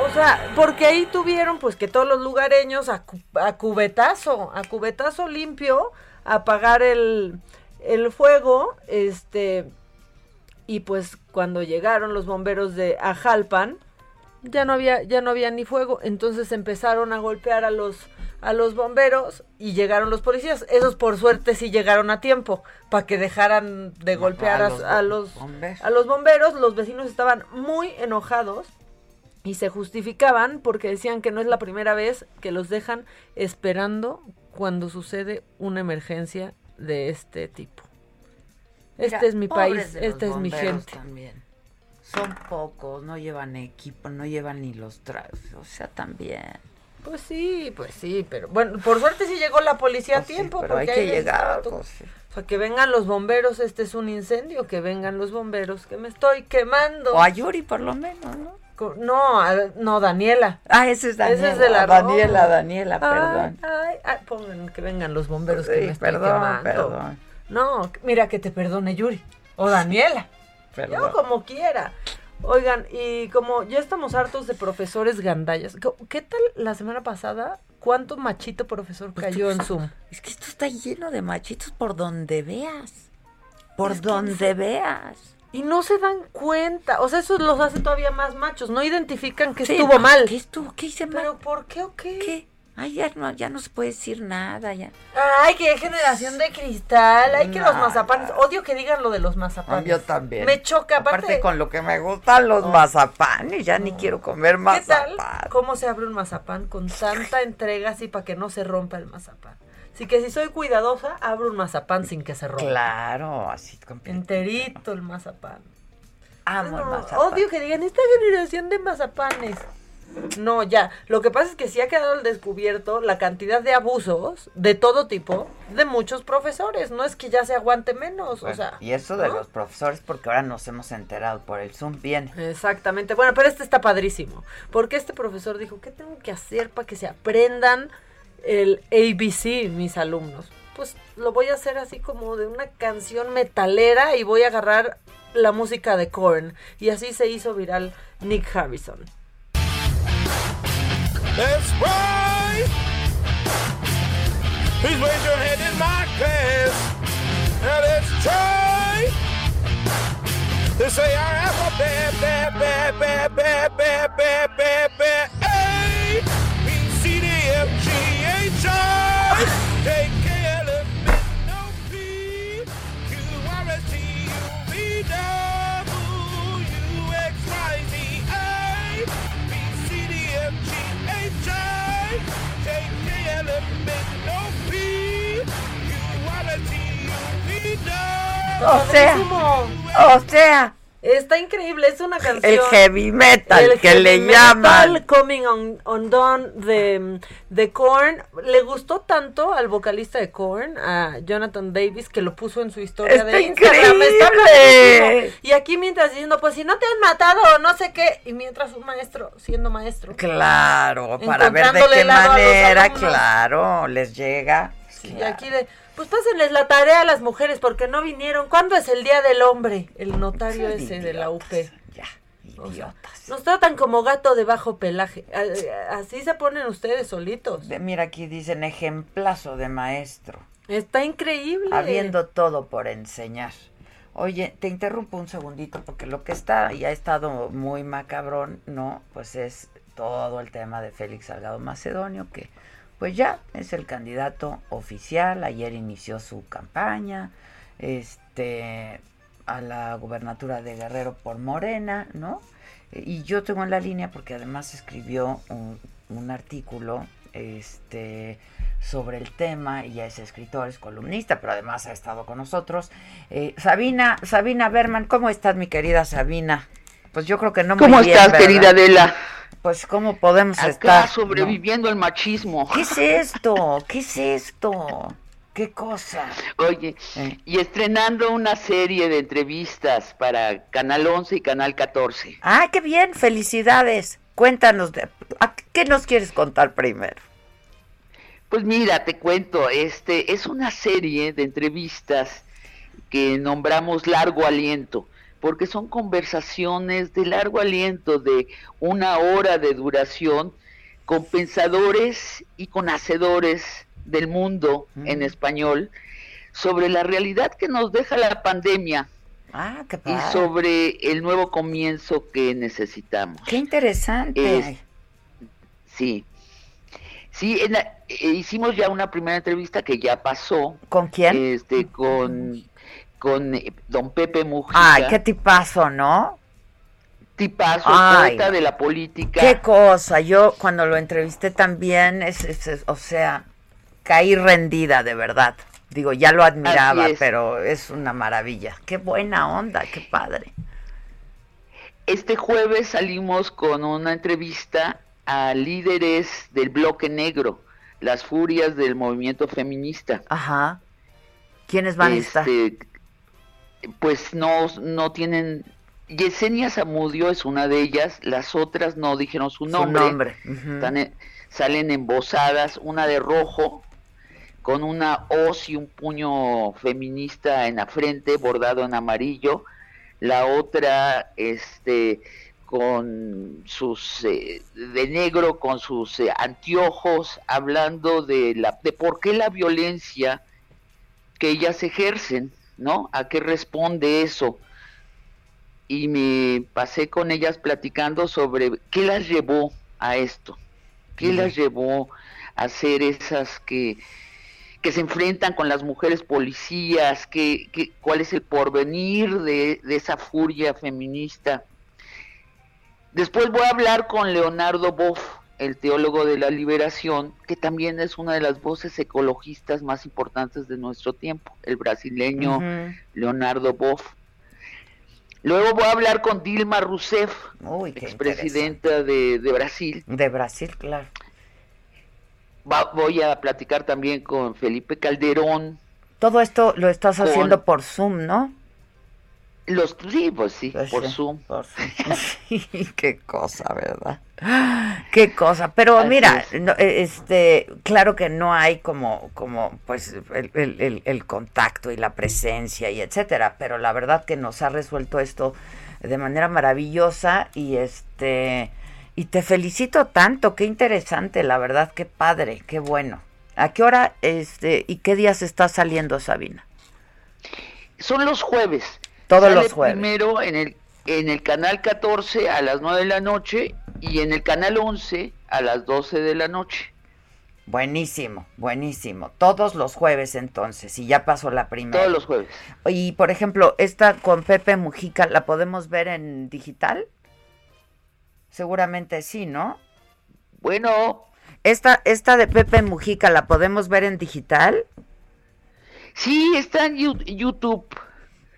O sea, porque ahí tuvieron pues que todos los lugareños a, cu- a cubetazo, a cubetazo limpio, apagar el, el fuego, este, y pues cuando llegaron los bomberos de Ajalpan, ya no había, ya no había ni fuego, entonces empezaron a golpear a los, a los bomberos y llegaron los policías. Esos por suerte sí llegaron a tiempo, para que dejaran de golpear a, los a los, bomberos. a los bomberos. Los vecinos estaban muy enojados y se justificaban porque decían que no es la primera vez que los dejan esperando cuando sucede una emergencia de este tipo. Este Mira, es mi país, esta es mi gente. También. Son pocos, no llevan equipo, no llevan ni los trajes, o sea, también. Pues sí, pues sí, pero bueno, por suerte sí llegó la policía Pues a sí, tiempo. pero hay porque que ahí les llegar, pues sí. O sea, que vengan los bomberos, este es un incendio, que vengan los bomberos, que me estoy quemando. O a Yuri por lo menos, ¿no? No, no, Daniela. Ah, ese es Daniela. Ese es de la Daniela. Daniela, perdón. Ay, ay, pongan que vengan los bomberos que me perdón, quemando. perdón. No, mira que te perdone Yuri. O Daniela. Perdón. Yo como quiera. Oigan, y como ya estamos hartos de profesores gandallas, ¿qué- ¿qué tal la semana pasada? ¿Cuánto machito profesor Pues cayó en Zoom? Es que esto está lleno de machitos por donde veas. Por Es donde veas. Y no se dan cuenta. O sea, eso los hace todavía más machos. No identifican que Sí, estuvo mal. ¿Qué estuvo? ¿Qué hice mal? ¿Pero por qué o qué? ¿Qué? Ay, ya no, ya no se puede decir nada, ya. Ay, qué generación de cristal. Ay, que los mazapanes. Odio que digan lo de los mazapanes. Yo también. Me choca. Aparte, Aparte con lo que me gustan los mazapanes, ya ni quiero comer ¿qué tal? mazapán. ¿Cómo se abre un mazapán con tanta entrega así para que no se rompa el mazapán? Así que si soy cuidadosa, abro un mazapán sin que se rompa. Claro, así Enterito el mazapán. Amo el mazapán. Odio que digan esta generación de mazapanes. No, ya. Lo que pasa es que sí ha quedado al descubierto la cantidad de abusos de todo tipo de muchos profesores. No es que ya se aguante menos, o sea. y eso de los profesores, porque ahora nos hemos enterado por el Zoom bien. Exactamente. Bueno, pero este está padrísimo. Porque este profesor dijo, ¿qué tengo que hacer para que se aprendan el ABC, mis alumnos? Pues lo voy a hacer así como de una canción metalera y voy a agarrar la música de Korn. Y así se hizo viral Nick Harrison. That's right. Please raise your hand in my class. Now let's try to say our alphabet, bad, bad, bad, bad, bad, bad, bad, bad. O sea, o sea, Está increíble, es una canción. el heavy metal el que heavy le metal llaman. Coming on, Undone de, de Korn. Le gustó tanto al vocalista de Korn, a Jonathan Davis, que lo puso en su historia Está de Instagram. Increíble. Y aquí mientras diciendo, pues si no te han matado, no sé qué. Y mientras un maestro, siendo maestro. Claro, para ver de qué manera, claro, les llega. Y aquí de, pues pásenles la tarea a las mujeres porque no vinieron. ¿Cuándo es el Día del Hombre? El notario Son ese de la UP. Ya, idiotas. Nos tratan como gato de bajo pelaje. A- Así se ponen ustedes solitos. De- mira, aquí dicen ejemplazo de maestro. Está increíble. Habiendo todo por enseñar. Oye, te interrumpo un segundito porque lo que está y ha estado muy macabrón, ¿no? Pues es todo el tema de Félix Salgado Macedonio, que pues ya es el candidato oficial. Ayer inició su campaña, este, a la gubernatura de Guerrero por Morena, ¿no? Y yo tengo en la línea porque además escribió un, un artículo, este, sobre el tema. Ella es escritora, es columnista, pero además ha estado con nosotros. Eh, Sabina, Sabina Berman, ¿cómo estás, mi querida Sabina? Pues yo creo que no muy ¿Cómo estás, querida Adela? Pues cómo podemos Acá estar sobreviviendo al machismo. ¿Qué es esto? ¿Qué es esto? ¿Qué cosa? Oye, eh. y estrenando una serie de entrevistas para Canal 11 y Canal 14. Ah, qué bien, felicidades. Cuéntanos, de, ¿qué nos quieres contar primero? Pues mira, te cuento, este es una serie de entrevistas que nombramos Largo Aliento, porque son conversaciones de largo aliento de una hora de duración con pensadores y con hacedores del mundo en mm. español sobre la realidad que nos deja la pandemia ah, y sobre el nuevo comienzo que necesitamos. Qué interesante. sí. Sí, eh, hicimos ya una primera entrevista que ya pasó. ¿Con quién? Este, con, con eh, don Pepe Mujica. Ay, qué tipazo, ¿no? Tipazo, poeta de la política. Qué cosa, yo cuando lo entrevisté también, es, o sea, caí rendida de verdad. Digo, ya lo admiraba, pero es una maravilla. Qué buena onda, qué padre. Este jueves salimos con una entrevista a líderes del bloque negro, las furias del movimiento feminista. Ajá. ¿Quiénes van a estar? Pues no, no tienen... Yesenia Zamudio es una de ellas, las otras no dijeron su nombre. salen embosadas, una de rojo, con una hoz y un puño feminista en la frente, bordado en amarillo. La otra, este, con sus eh, de negro con sus eh, anteojos hablando de la de por qué la violencia que ellas ejercen no a qué responde eso y me pasé con ellas platicando sobre qué las llevó a esto qué las llevó a ser esas que que se enfrentan con las mujeres policías, que, cuál es el porvenir de, de esa furia feminista. Después voy a hablar con Leonardo Boff, el teólogo de la liberación, que también es una de las voces ecologistas más importantes de nuestro tiempo, el brasileño Leonardo Boff. Luego voy a hablar con Dilma Rousseff, expresidenta de, de Brasil. De Brasil, claro. voy a platicar también con Felipe Calderón. Todo esto lo estás haciendo por Zoom, ¿no? Los sí, pues sí, pues por, Zoom. qué cosa, ¿verdad? Qué cosa. Pero mira, e, este, claro que no hay como, como, pues, el, el, contacto y la presencia y etcétera. Pero la verdad que nos ha resuelto esto de manera maravillosa y este, y te felicito tanto. Qué interesante, la verdad, qué padre, qué bueno. ¿A qué hora, este, y qué días está saliendo, Sabina? Son los jueves. Todos los jueves. Primero en el, en el canal 14 a las 9 de la noche y en el canal 11 a las 12 de la noche. Buenísimo, buenísimo. Todos los jueves entonces, y ya pasó la primera. Todos los jueves. Y por ejemplo, esta con Pepe Mujica, ¿la podemos ver en digital? Seguramente sí, ¿no? Bueno. Esta, esta de Pepe Mujica, ¿la podemos ver en digital? Sí, está en YouTube.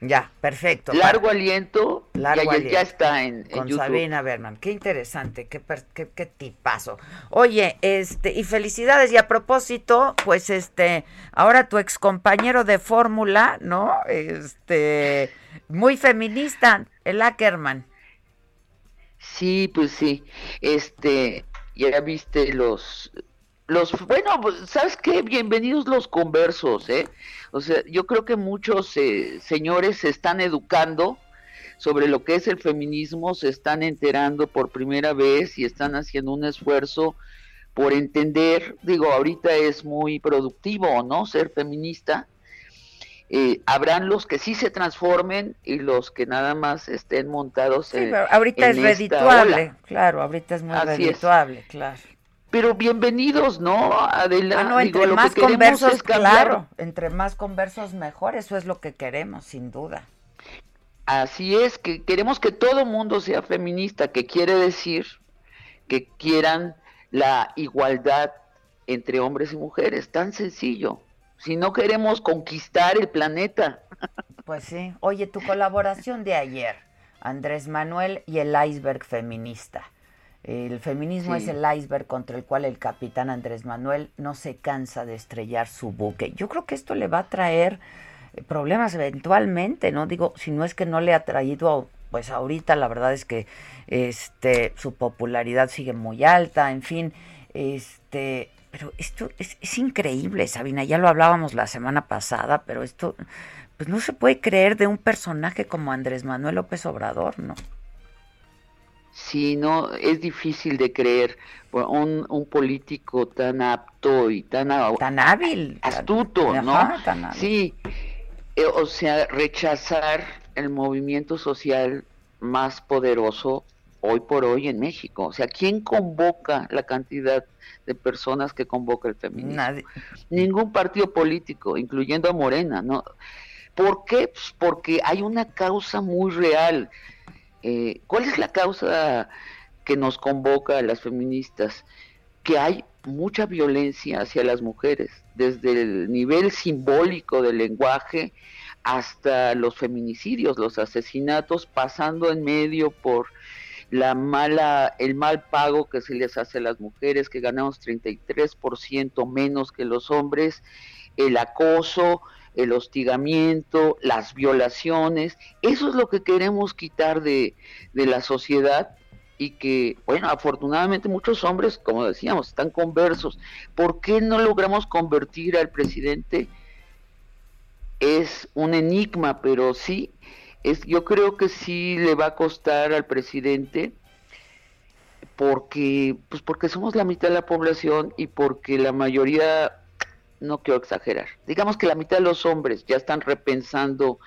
Ya, perfecto. Largo aliento. Largo ya, ya, está en, Con Sabina Berman. Qué interesante, qué, qué, qué, tipazo. Oye, este, y felicidades. Y a propósito, pues este, ahora tu ex compañero de fórmula, ¿no? Este, muy feminista, el Ackerman. Sí, pues sí. Este, ya viste los los bueno, pues, ¿sabes qué? Bienvenidos los conversos, ¿eh? O sea, yo creo que muchos eh, señores se están educando sobre lo que es el feminismo, se están enterando por primera vez y están haciendo un esfuerzo por entender, digo, ahorita es muy productivo, ¿no? Ser feminista. Eh, habrán los que sí se transformen y los que nada más estén montados sí, en, ahorita es redituable, claro, ahorita es muy redituable, claro. Pero bienvenidos, ¿no? Adelante. Ah, entre más conversos, claro, entre más conversos mejor, eso es lo que queremos, sin duda. Así es, que queremos que todo mundo sea feminista, que quiere decir que quieran la igualdad entre hombres y mujeres, tan sencillo. Si no queremos conquistar el planeta. Pues sí. Oye, tu colaboración de ayer, Andrés Manuel y el iceberg feminista. El feminismo es el iceberg contra el cual el capitán Andrés Manuel no se cansa de estrellar su buque. Yo creo que esto le va a traer eh, problemas eventualmente, ¿no? Digo, si no es que no le ha traído, pues ahorita la verdad es que este su popularidad sigue muy alta, en fin, este, pero esto es, es increíble, Sabina, ya lo hablábamos la semana pasada, pero esto pues no se puede creer de un personaje como Andrés Manuel López Obrador, ¿no? Sí, no, es difícil de creer. Un, un político tan apto y tan, tan hábil, astuto, ¿no? Sí, eh, o sea, rechazar el movimiento social más poderoso hoy por hoy en México. O sea, ¿quién convoca la cantidad de personas que convoca el feminismo? Nadie. Ningún partido político, incluyendo a Morena, ¿no? ¿Por qué? Pues porque hay una causa muy real eh, ¿Cuál es la causa que nos convoca a las feministas? Que hay mucha violencia hacia las mujeres, desde el nivel simbólico del lenguaje hasta los feminicidios, los asesinatos, pasando en medio por la mala, el mal pago que se les hace a las mujeres, que ganamos 33% menos que los hombres, el acoso, el hostigamiento, las violaciones, eso es lo que queremos quitar de, la sociedad y que, bueno, afortunadamente muchos hombres, como decíamos, están conversos. ¿Por qué no logramos convertir al presidente? Es un enigma, pero sí, es, yo creo que sí le va a costar al presidente porque, pues porque somos la mitad de la población y porque la mayoría no quiero exagerar, digamos que la mitad de los hombres ya están repensando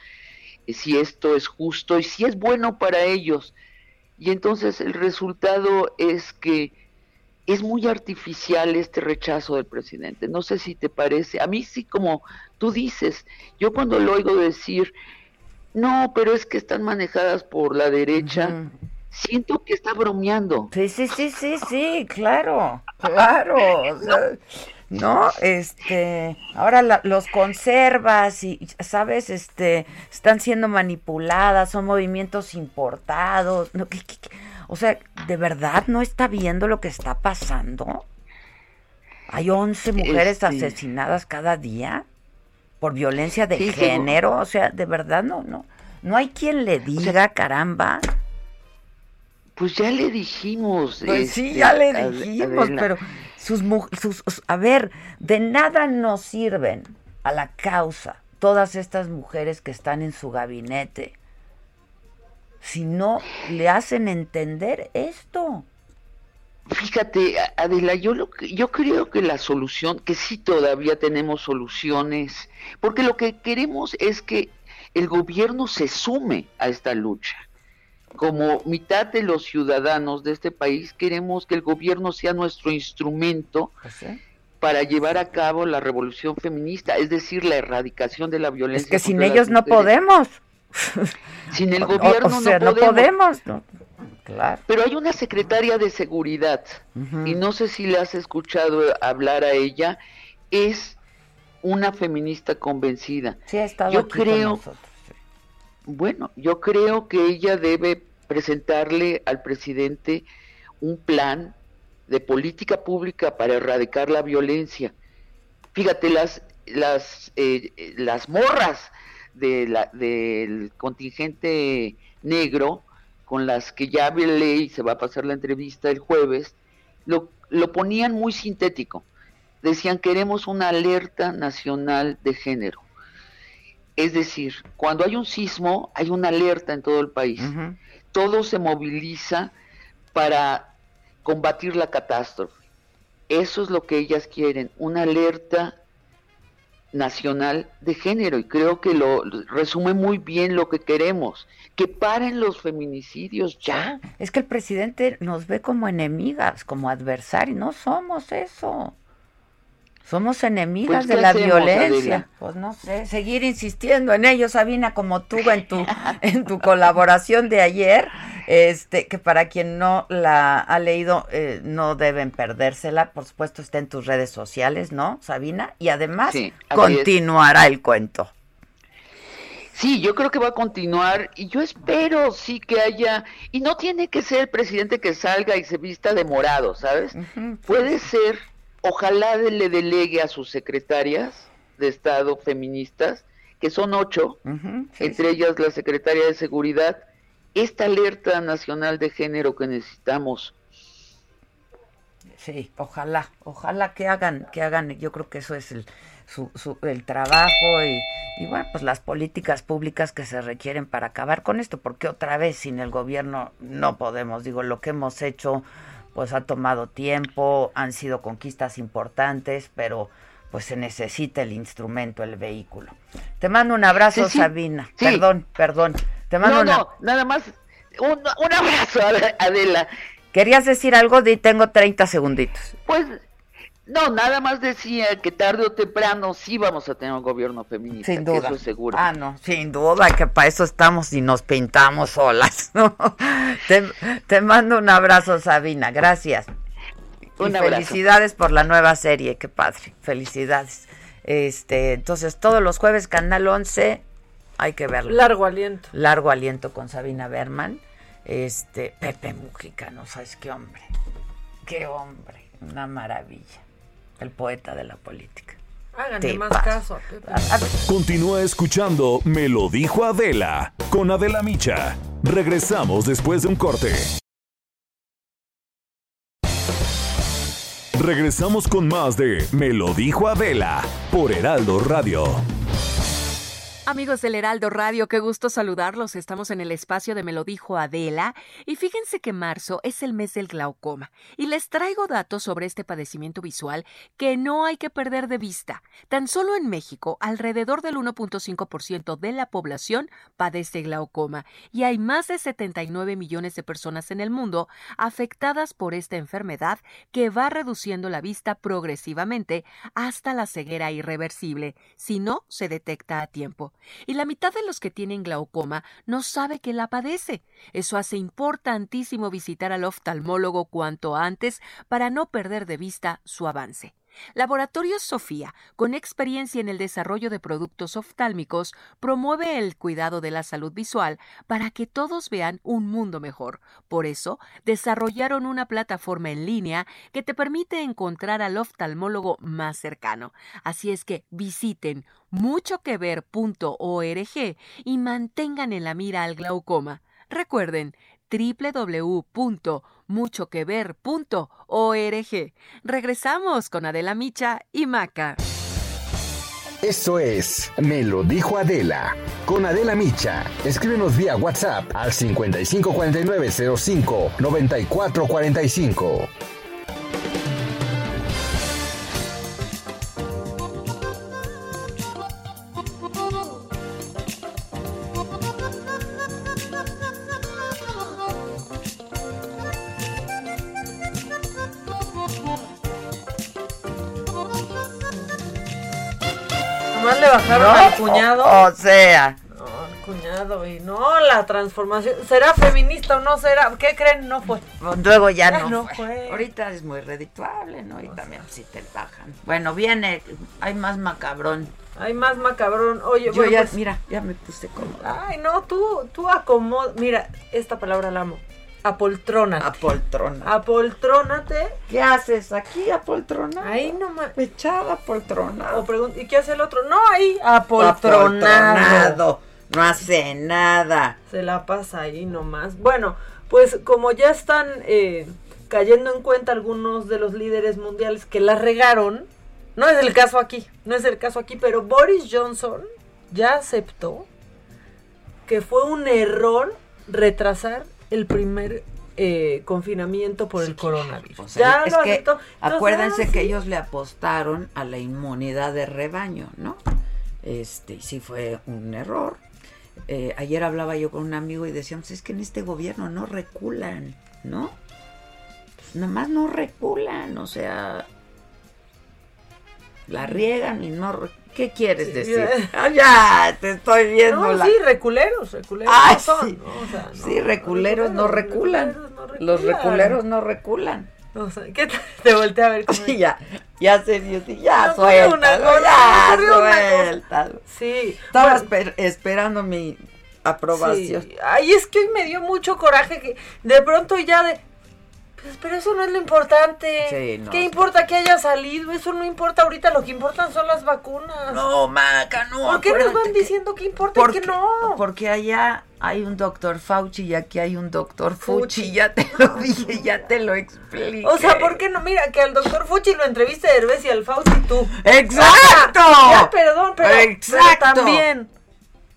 eh, si esto es justo y si es bueno para ellos. Y entonces el resultado es que es muy artificial este rechazo del presidente. No sé si te parece. A mí sí, como tú dices, yo cuando lo oigo decir, no, pero es que están manejadas por la derecha, siento que está bromeando. Sí, sí, sí, sí, sí, claro, claro. ¿no? Este, ahora los conservas y, ¿sabes? Este, están siendo manipuladas, son movimientos importados. ¿no? O sea, ¿de verdad no está viendo lo que está pasando? Hay 11 mujeres asesinadas cada día por violencia de género, o sea, de verdad no, no, no hay quien le diga, caramba. Pues ya le dijimos. Pues sí, ya le este, dijimos, pero sus, a ver, de nada nos sirven a la causa todas estas mujeres que están en su gabinete si no le hacen entender esto. Fíjate, Adela, yo, lo, yo creo que la solución, que sí todavía tenemos soluciones, porque lo que queremos es que el gobierno se sume a esta lucha como mitad de los ciudadanos de este país queremos que el gobierno sea nuestro instrumento pues para llevar a cabo la revolución feminista, es decir, la erradicación de la violencia. Es que sin ellos no podemos. Sin el gobierno no podemos. Claro. Pero hay una secretaria de seguridad y no sé si le has escuchado hablar a ella, es una feminista convencida. Sí, ha estado Yo aquí creo, con bueno, yo creo que ella debe presentarle al presidente un plan de política pública para erradicar la violencia. Fíjate, las, las, eh, las morras de la, del contingente negro, con las que ya ley se va a pasar la entrevista el jueves, lo, lo ponían muy sintético. Decían, queremos una alerta nacional de género. Es decir, cuando hay un sismo, hay una alerta en todo el país. Todo se moviliza para combatir la catástrofe. Eso es lo que ellas quieren, una alerta nacional de género y creo que lo resume muy bien lo que queremos, que paren los feminicidios ya. Es que el presidente nos ve como enemigas, como adversarios, no somos eso. Somos enemigas pues, de la violencia. Pues no sé, seguir insistiendo en ello, Sabina, como tú en tu en tu colaboración de ayer, este que para quien no la ha leído eh, no deben perdérsela, por supuesto está en tus redes sociales, ¿no, Sabina? Y además continuará el cuento. Sí, yo creo que va a continuar y yo espero sí que haya, y no tiene que ser el presidente que salga y se vista de morado, ¿sabes? Puede ser, ojalá le delegue a sus secretarias de Estado feministas, que son ocho, entre ellas la secretaria de Seguridad, esta alerta nacional de género que necesitamos. Sí, ojalá, ojalá que hagan, que hagan, yo creo que eso es el, su, su, el trabajo y, y, bueno, pues las políticas públicas que se requieren para acabar con esto, porque otra vez sin el gobierno no podemos, digo, lo que hemos hecho pues ha tomado tiempo, han sido conquistas importantes, pero pues se necesita el instrumento, el vehículo. Te mando un abrazo, Sabina. Perdón, perdón. Te mando no, no, nada más un, un abrazo, Adela. ¿Querías decir algo? Di, tengo 30 segunditos. Pues no, nada más decía que tarde o temprano sí vamos a tener un gobierno feminista. Sin duda. eso es seguro. Ah, no, sin duda, que para eso estamos y nos pintamos solas. Te, mando un abrazo, Sabina. Gracias. Un y felicidades por la nueva serie, qué padre. Felicidades. Este, entonces, todos los jueves, Canal 11, hay que verlo. Largo aliento. Largo aliento con Sabina Berman. Este, Pepe Mujica, no sabes qué hombre. Qué hombre. Una maravilla el poeta de la política. Háganle más caso Continúa escuchando Me lo dijo Adela con Adela Micha. Regresamos después de un corte. Regresamos con más de Me lo dijo Adela por Heraldo Radio. Amigos del Heraldo Radio, qué gusto saludarlos. Estamos en el espacio de Me lo dijo Adela. Y fíjense que marzo es el mes del glaucoma. Y les traigo datos sobre este padecimiento visual que no hay que perder de vista. Tan solo en México, alrededor del 1.5% de la población padece glaucoma. Y hay más de 79 millones de personas en el mundo afectadas por esta enfermedad que va reduciendo la vista progresivamente hasta la ceguera irreversible. Si no se detecta a tiempo y la mitad de los que tienen glaucoma no sabe que la padece. Eso hace importantísimo visitar al oftalmólogo cuanto antes para no perder de vista su avance. Laboratorio Sofía, con experiencia en el desarrollo de productos oftálmicos, promueve el cuidado de la salud visual para que todos vean un mundo mejor. Por eso, desarrollaron una plataforma en línea que te permite encontrar al oftalmólogo más cercano. Así es que visiten muchoquever.org y mantengan en la mira al glaucoma. Recuerden, www.muchoquever.org. Regresamos con Adela Micha y Maca. Esto es Me lo dijo Adela. Con Adela Micha. Escríbenos vía WhatsApp al 554905 9445. Le bajaron al cuñado. O, sea. No, al cuñado, y no, la transformación. ¿Será feminista o no será? ¿Qué creen? No fue. Luego ya no, fue. Ahorita es muy redituable, ¿no? Y también si te bajan. Bueno, viene, hay más macabrón. Hay más macabrón. Oye, Yo ya, pues mira, ya me puse como. Ay, no, tú, tú acomoda. Mira, esta palabra la amo. Apoltrona. Apoltrona. Apoltrónate. ¿Qué haces aquí, apoltrona? Ahí nomás. Echada apoltrona. O ¿y qué hace el otro? No, ahí. Apoltronado. No hace nada. Se la pasa ahí nomás. Bueno, pues como ya están eh, cayendo en cuenta algunos de los líderes mundiales que la regaron, no es el caso aquí, no es el caso aquí, pero Boris Johnson ya aceptó que fue un error retrasar el primer eh, confinamiento por el coronavirus. ya es que acuérdense que ellos le apostaron a la inmunidad de rebaño, ¿no? Este, sí fue un error. Eh, ayer hablaba yo con un amigo y decíamos, es que en este gobierno no reculan, ¿no? Pues nada más no reculan, o sea, la riegan y no... ¿Qué quieres decir? Ah, ya, te estoy viendo. No, sí, reculeros, reculeros no son. Sí, sí reculeros, no reculan. Los reculeros no reculan. O sea, ¿qué te, te volteé a ver? Como... Sí, ya, ya se dio, sí, ya, no, suéltalo, ya, suéltalo. Sí. Estaba bueno, esperando mi aprobación. Sí. Ay, es que hoy me dio mucho coraje que de pronto ya de, pero eso no es lo importante. Sí, no, ¿Qué importa que haya salido? Eso no importa ahorita. Lo que importan son las vacunas. No, Maca, no. ¿Por qué nos van diciendo que importa y que no? Porque allá hay un doctor Fauci y aquí hay un doctor Fuchi. Ya te lo dije, ya te lo expliqué. O sea, ¿por qué no? Mira, que al doctor Fuchi lo entreviste Herbes y al Fauci tú. ¡Exacto! ya, perdón, pero, Exacto. Pero también.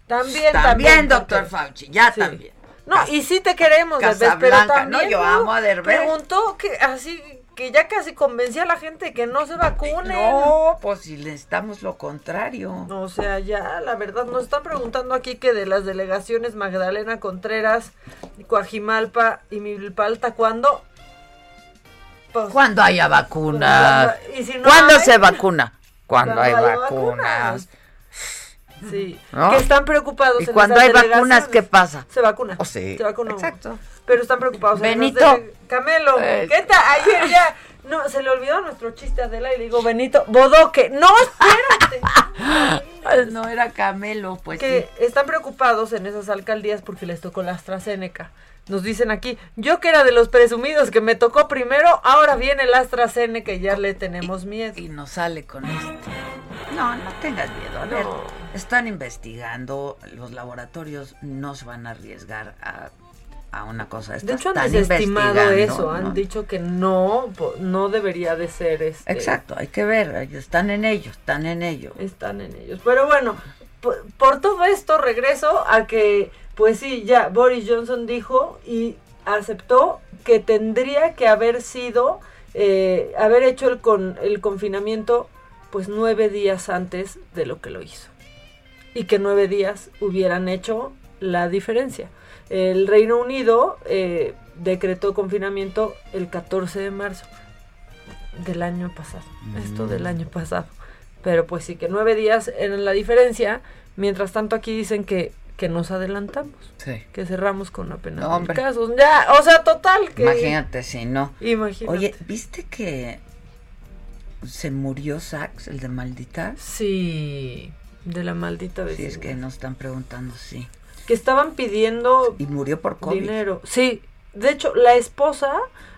También, también. También, doctor Fauci, ya sí. también. No, y sí te queremos, Derbez, pero también no, yo amo a Derbez. Preguntó que así que ya casi convencía a la gente que no se vacune. No, pues si necesitamos lo contrario. O sea, ya, la verdad, nos están preguntando aquí que de las delegaciones Magdalena Contreras, Coajimalpa y Milpalta, ¿cuándo? Pues, cuando haya vacunas. ¿Y si no ¿Cuándo hay? se vacuna? Cuando, hay vacunas. vacunas. Sí, ¿no? que están preocupados. Y en cuando hay vacunas, ¿qué pasa? Se vacuna. Oh, sí. Se vacuna. Exacto. Pero están preocupados. Benito. En Camelo, eh. ¿qué tal? Ayer ya. No, se le olvidó nuestro chiste a Adela y le digo, Benito, Bodoque. No, espérate. no era Camelo, pues. Que sí. están preocupados en esas alcaldías porque les tocó la AstraZeneca. Nos dicen aquí, yo que era de los presumidos que me tocó primero, ahora viene el AstraZeneca y ya le tenemos miedo. Y nos sale con esto. No, no tengas miedo. A ver, están investigando, los laboratorios no se van a arriesgar a, a una cosa. De hecho, han desestimado eso, ¿no? han dicho que no, no debería de ser este. Exacto, hay que ver, están en ellos, están en ello. Están en ellos. Pero bueno, por, por todo esto regreso a que, pues sí, ya Boris Johnson dijo y aceptó que tendría que haber sido, eh, haber hecho el, con, el confinamiento pues nueve días antes de lo que lo hizo. Y que nueve días hubieran hecho la diferencia. El Reino Unido eh, decretó confinamiento el 14 de marzo del año pasado. Mm. Esto del año pasado. Pero pues sí que nueve días eran la diferencia. Mientras tanto aquí dicen que, que nos adelantamos. Sí. Que cerramos con apenas no, casos. Ya, o sea, total. Que, Imagínate si no. Imagínate. Oye, ¿viste que se murió Sax, el de Maldita? Sí, de la maldita vecina. Sí, es que nos están preguntando, sí. Que estaban pidiendo y murió por COVID. dinero. Sí, de hecho, la esposa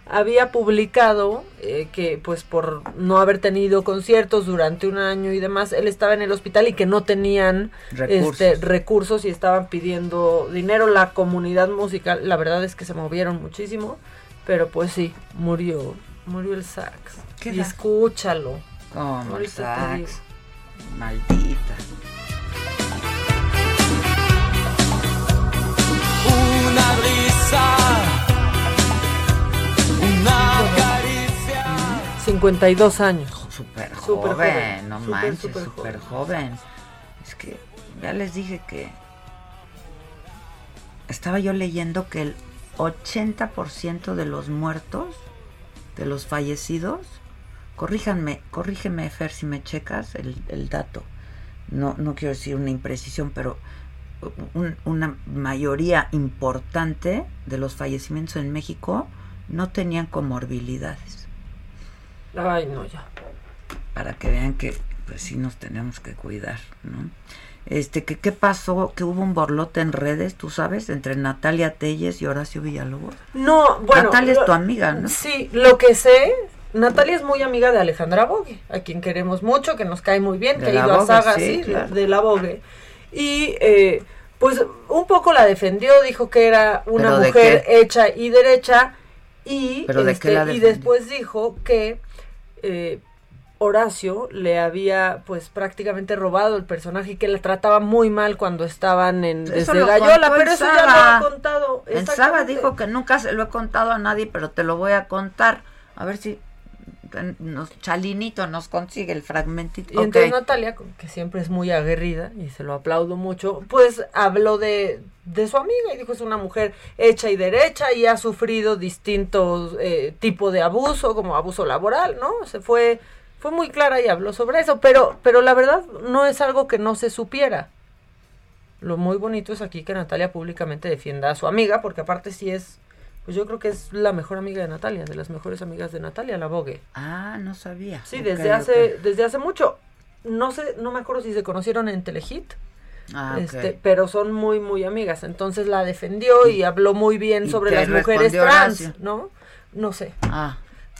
había publicado eh, que pues por no haber tenido conciertos durante un año y demás, él estaba en el hospital y que no tenían recursos, este, recursos y estaban pidiendo dinero. La comunidad musical, la verdad es que se movieron muchísimo, pero pues sí, murió, murió el sax. ¿Qué y escúchalo. Como el sax. Maldita. Una brisa. Una caricia. 52 años. Súper joven, joven, no super, manches, súper super joven. joven. Es que ya les dije que estaba yo leyendo que el 80% de los muertos, de los fallecidos, corríjanme, corrígeme Fer si me checas el, el dato. No, no quiero decir una imprecisión, pero un, una mayoría importante de los fallecimientos en México no tenían comorbilidades. Ay, no, ya. Para que vean que pues sí nos tenemos que cuidar, ¿no? Este, que qué pasó? Que hubo un borlote en redes, tú sabes, entre Natalia Telles y Horacio Villalobos. No, bueno. Natalia es tu amiga, ¿no? Sí, lo que sé, Natalia es muy amiga de Alejandra Bogue, a quien queremos mucho, que nos cae muy bien, De que ha ido a sagas sí, sí, claro. de la Vogue. Y eh, pues un poco la defendió, dijo que era una ¿Pero de mujer hecha y derecha. Y, ¿Pero de este, la y después dijo que eh, Horacio le había pues prácticamente robado el personaje y que la trataba muy mal cuando estaban en Eso desde lo Gallola, pero eso ya lo ha contado. En exactamente. dijo que nunca se lo he contado a nadie, pero te lo voy a contar. A ver si nos, Chalinito nos consigue el fragmentito. Y entonces. Natalia, que siempre es muy aguerrida y se lo aplaudo mucho, pues habló de, de su amiga y dijo es una mujer hecha y derecha y ha sufrido distintos eh, tipos de abuso, como abuso laboral, ¿no? Se fue fue muy clara y habló sobre eso, pero, pero la verdad no es algo que no se supiera. Lo muy bonito es aquí que Natalia públicamente defienda a su amiga, porque aparte sí es, pues yo creo que es la mejor amiga de Natalia, de las mejores amigas de Natalia, la Bogue. Ah, no sabía. Sí, desde hace, desde hace mucho. No sé, no me acuerdo si se conocieron en Telehit. Ah. Este, pero son muy, muy amigas. Entonces la defendió y, habló muy bien ¿Y sobre las mujeres trans, Horacio? ¿no? No sé. Ah.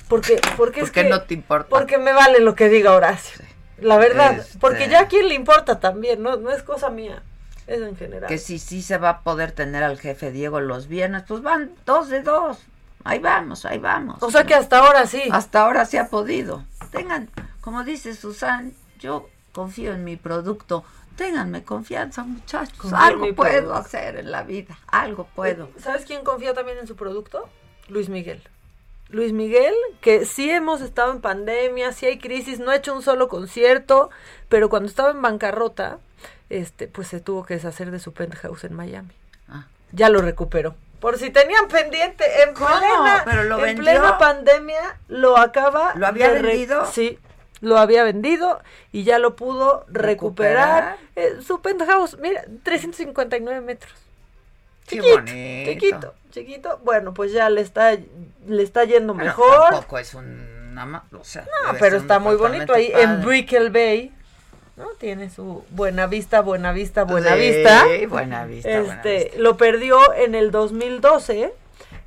Porque, porque es ¿Por qué que- no te importa? Porque me vale lo que diga Horacio. La verdad. Este- Porque ya a quién le importa también, no, no es cosa mía. Es en general. Que si sí se va a poder tener al jefe Diego los viernes, pues van dos de dos. Ahí vamos, ahí vamos. O sea que hasta ahora sí. Hasta ahora sí ha podido. Tengan, como dice Susan, yo confío en mi producto. Ténganme confianza, muchachos. Confío algo puedo producto. hacer en la vida. Algo puedo. ¿Sabes quién confía también en su producto? Luis Miguel. Luis Miguel, que sí hemos estado en pandemia, sí hay crisis, no ha hecho un solo concierto, pero cuando estaba en bancarrota, este, pues se tuvo que deshacer de su penthouse en Miami. Ah. Ya lo recuperó. Por si tenían pendiente, en ¿Cómo? plena, ¿Pero lo en plena pandemia lo acaba. ¿Lo había vendido? Sí, lo había vendido y ya lo pudo recuperar. ¿Recuperar? Eh, su penthouse, mira, 359 metros. Qué Chiquito, bonito. chiquito, chiquito. Bueno, pues ya le está, le está yendo Bueno, mejor. Tampoco es un... ama- O sea, No, pero está muy bonito ahí en. Brickell Bay. ¿No? Tiene su buena vista, buena vista, buena Sí, vista. buena vista, buena Este, lo perdió en el 2012.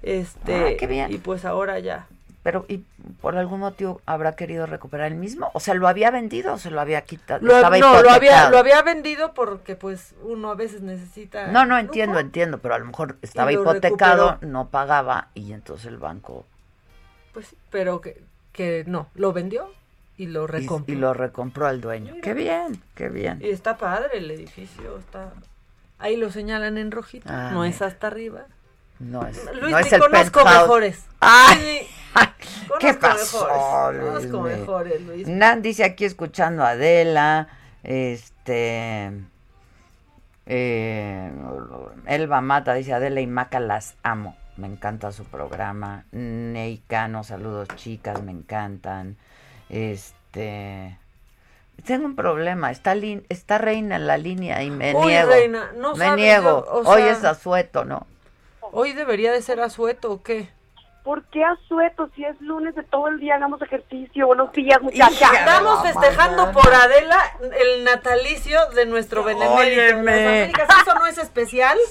Este, Ah, qué bien. y pues ahora ya. Pero, ¿y por algún motivo habrá querido recuperar el mismo? ¿O sea, lo había vendido o se lo había quitado? Lo, Estaba no, lo había, lo había vendido porque pues uno a veces necesita. No, no entiendo, entiendo, pero a lo mejor estaba lo hipotecado, recuperó. no pagaba y entonces el banco Pues pero que, que no, lo vendió y lo recompró. y lo recompró al dueño. Qué bien, qué bien. Y está padre el edificio, está... Ahí lo señalan en rojito, Ah, no es hasta arriba. No es, Luis, no es te el conozco penthouse. mejores. ¡Ay! Sí, ¿Qué conozco pasó, mejores, Luis? conozco Me- mejores, Luis. Nan dice aquí escuchando a Adela, este, eh, Elba Mata dice Adela y Maca las amo, me encanta su programa. Neicano, saludos chicas, me encantan. Este, tengo un problema, está lin- está reina en la línea y me niego. reina, no me sabes, niego. yo, o Hoy sea- es asueto, ¿no? Hoy debería de ser asueto o qué? ¿Por qué asueto? Si es lunes de todo el día, hagamos ejercicio. Buenos días, muchachas. Estamos festejando por Adela el natalicio de nuestro benemérito Óyeme. Américas. ¿Eso no es especial?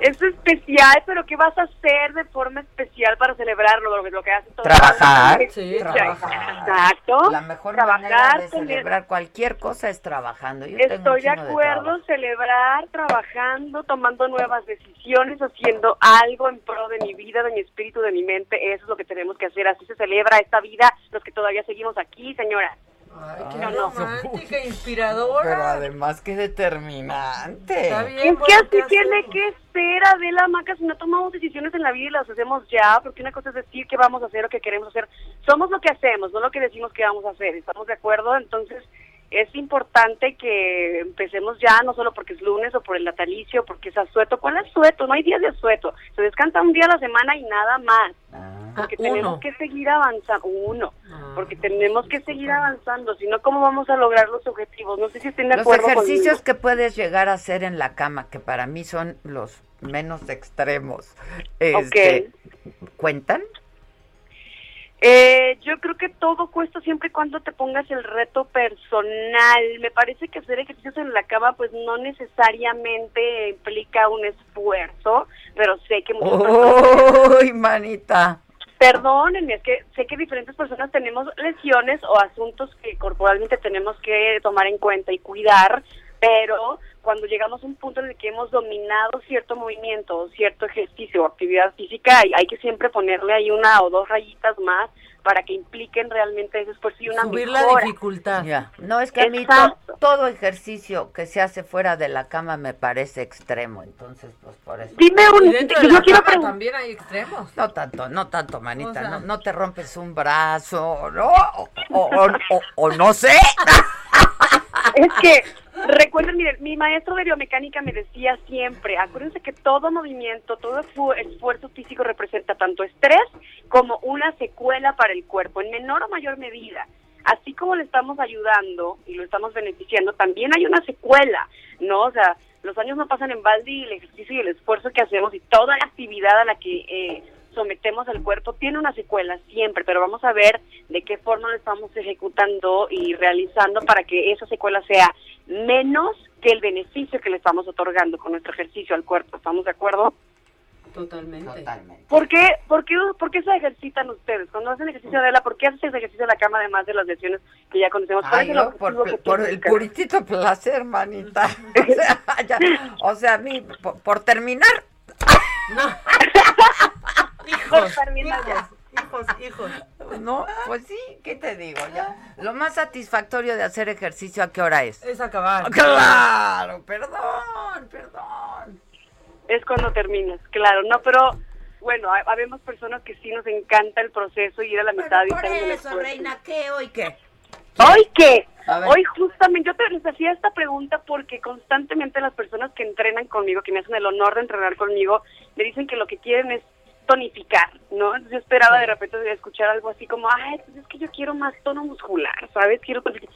Es especial, pero ¿qué vas a hacer de forma especial para celebrarlo? Lo, que- lo que hace todo Trabajar. Sí, trabajar. Exacto. La mejor trabajar, manera de tener- celebrar cualquier cosa es trabajando. Yo tengo un Estoy de acuerdo, celebrar, trabajando, tomando nuevas decisiones, haciendo algo en pro de mi vida, de mi espíritu, de mi mente. Eso es lo que tenemos que hacer. Así se celebra esta vida, los que todavía seguimos aquí, señora. Ay, qué romántica, inspiradora. Pero además qué determinante. Está bien, Es que así ¿qué tiene que ser, Adela Maca, si no tomamos decisiones en la vida y las hacemos ya, porque una cosa es decir qué vamos a hacer o qué queremos hacer. Somos lo que hacemos, no lo que decimos que vamos a hacer. ¿Estamos de acuerdo? Entonces, es importante que empecemos ya, no solo porque es lunes o por el natalicio, porque es asueto. ¿Cuál es asueto? No hay días de asueto. Se descansa un día a la semana y nada más. Porque uno. tenemos que seguir avanzando. Uno. Porque tenemos que seguir avanzando. Si no, ¿cómo vamos a lograr los objetivos? No sé si estén de Los acuerdo ejercicios conmigo. que puedes llegar a hacer en la cama, que para mí son los menos extremos, este, ¿cuentan? Eh, yo creo que todo cuesta siempre y cuando te pongas el reto personal. Me parece que hacer ejercicios en la cama pues no necesariamente implica un esfuerzo, pero sé que muchas personas... ¡Uy, manita! Perdónenme, es que sé que diferentes personas tenemos lesiones o asuntos que corporalmente tenemos que tomar en cuenta y cuidar, pero cuando llegamos a un punto en el que hemos dominado cierto movimiento o cierto ejercicio o actividad física, hay, hay que siempre ponerle ahí una o dos rayitas más para que impliquen realmente ese esfuerzo y una Subir la dificultad. Ya. No, es que a mí to- todo ejercicio que se hace fuera de la cama me parece extremo, entonces pues por eso. Dime un... Y dentro de yo la quiero cama también hay extremos. No tanto, no tanto, manita, O sea- no, no te rompes un brazo, ¿no? O, o- o- o- o no sé. Es que, recuerden, miren, mi maestro de biomecánica me decía siempre, acuérdense que todo movimiento, todo esfu- esfuerzo físico representa tanto estrés como una secuela para el cuerpo, en menor o mayor medida. así como le estamos ayudando y lo estamos beneficiando, también hay una secuela, ¿no? O sea, los años no pasan en balde y el ejercicio y el esfuerzo que hacemos y toda la actividad a la que eh, sometemos al cuerpo tiene una secuela siempre, pero vamos a ver de qué forma lo estamos ejecutando y realizando para que esa secuela sea menos que el beneficio que le estamos otorgando con nuestro ejercicio al cuerpo. ¿Estamos de acuerdo? Totalmente. Totalmente. ¿Por qué, por, qué, ¿Por qué se ejercitan ustedes? Cuando hacen ejercicio de la, ¿por qué haces ejercicio en la cama además de las lesiones que ya conocemos? ¿Cuál Ay, el no, por, que por tiene el puritito placer, manita. O sea, ya, o sea, a mí, por, por terminar, Hijos, ya. Hijos, hijos. no, pues sí, ¿qué te digo? Ya. Lo más satisfactorio de hacer ejercicio, ¿a qué hora es? Es acabar. Claro, perdón, perdón. Es cuando terminas, claro, no, pero bueno, ha- habemos personas que sí nos encanta el proceso y ir a la mitad y Por eso, reina, ¿qué hoy qué? ¿Hoy qué? Hoy justamente, yo te les hacía esta pregunta porque constantemente las personas que entrenan conmigo, que me hacen el honor de entrenar conmigo, me dicen que lo que quieren es tonificar, ¿no? Yo esperaba de repente escuchar algo así como, ay, pues es que yo quiero más tono muscular, ¿sabes? Quiero, tonificar".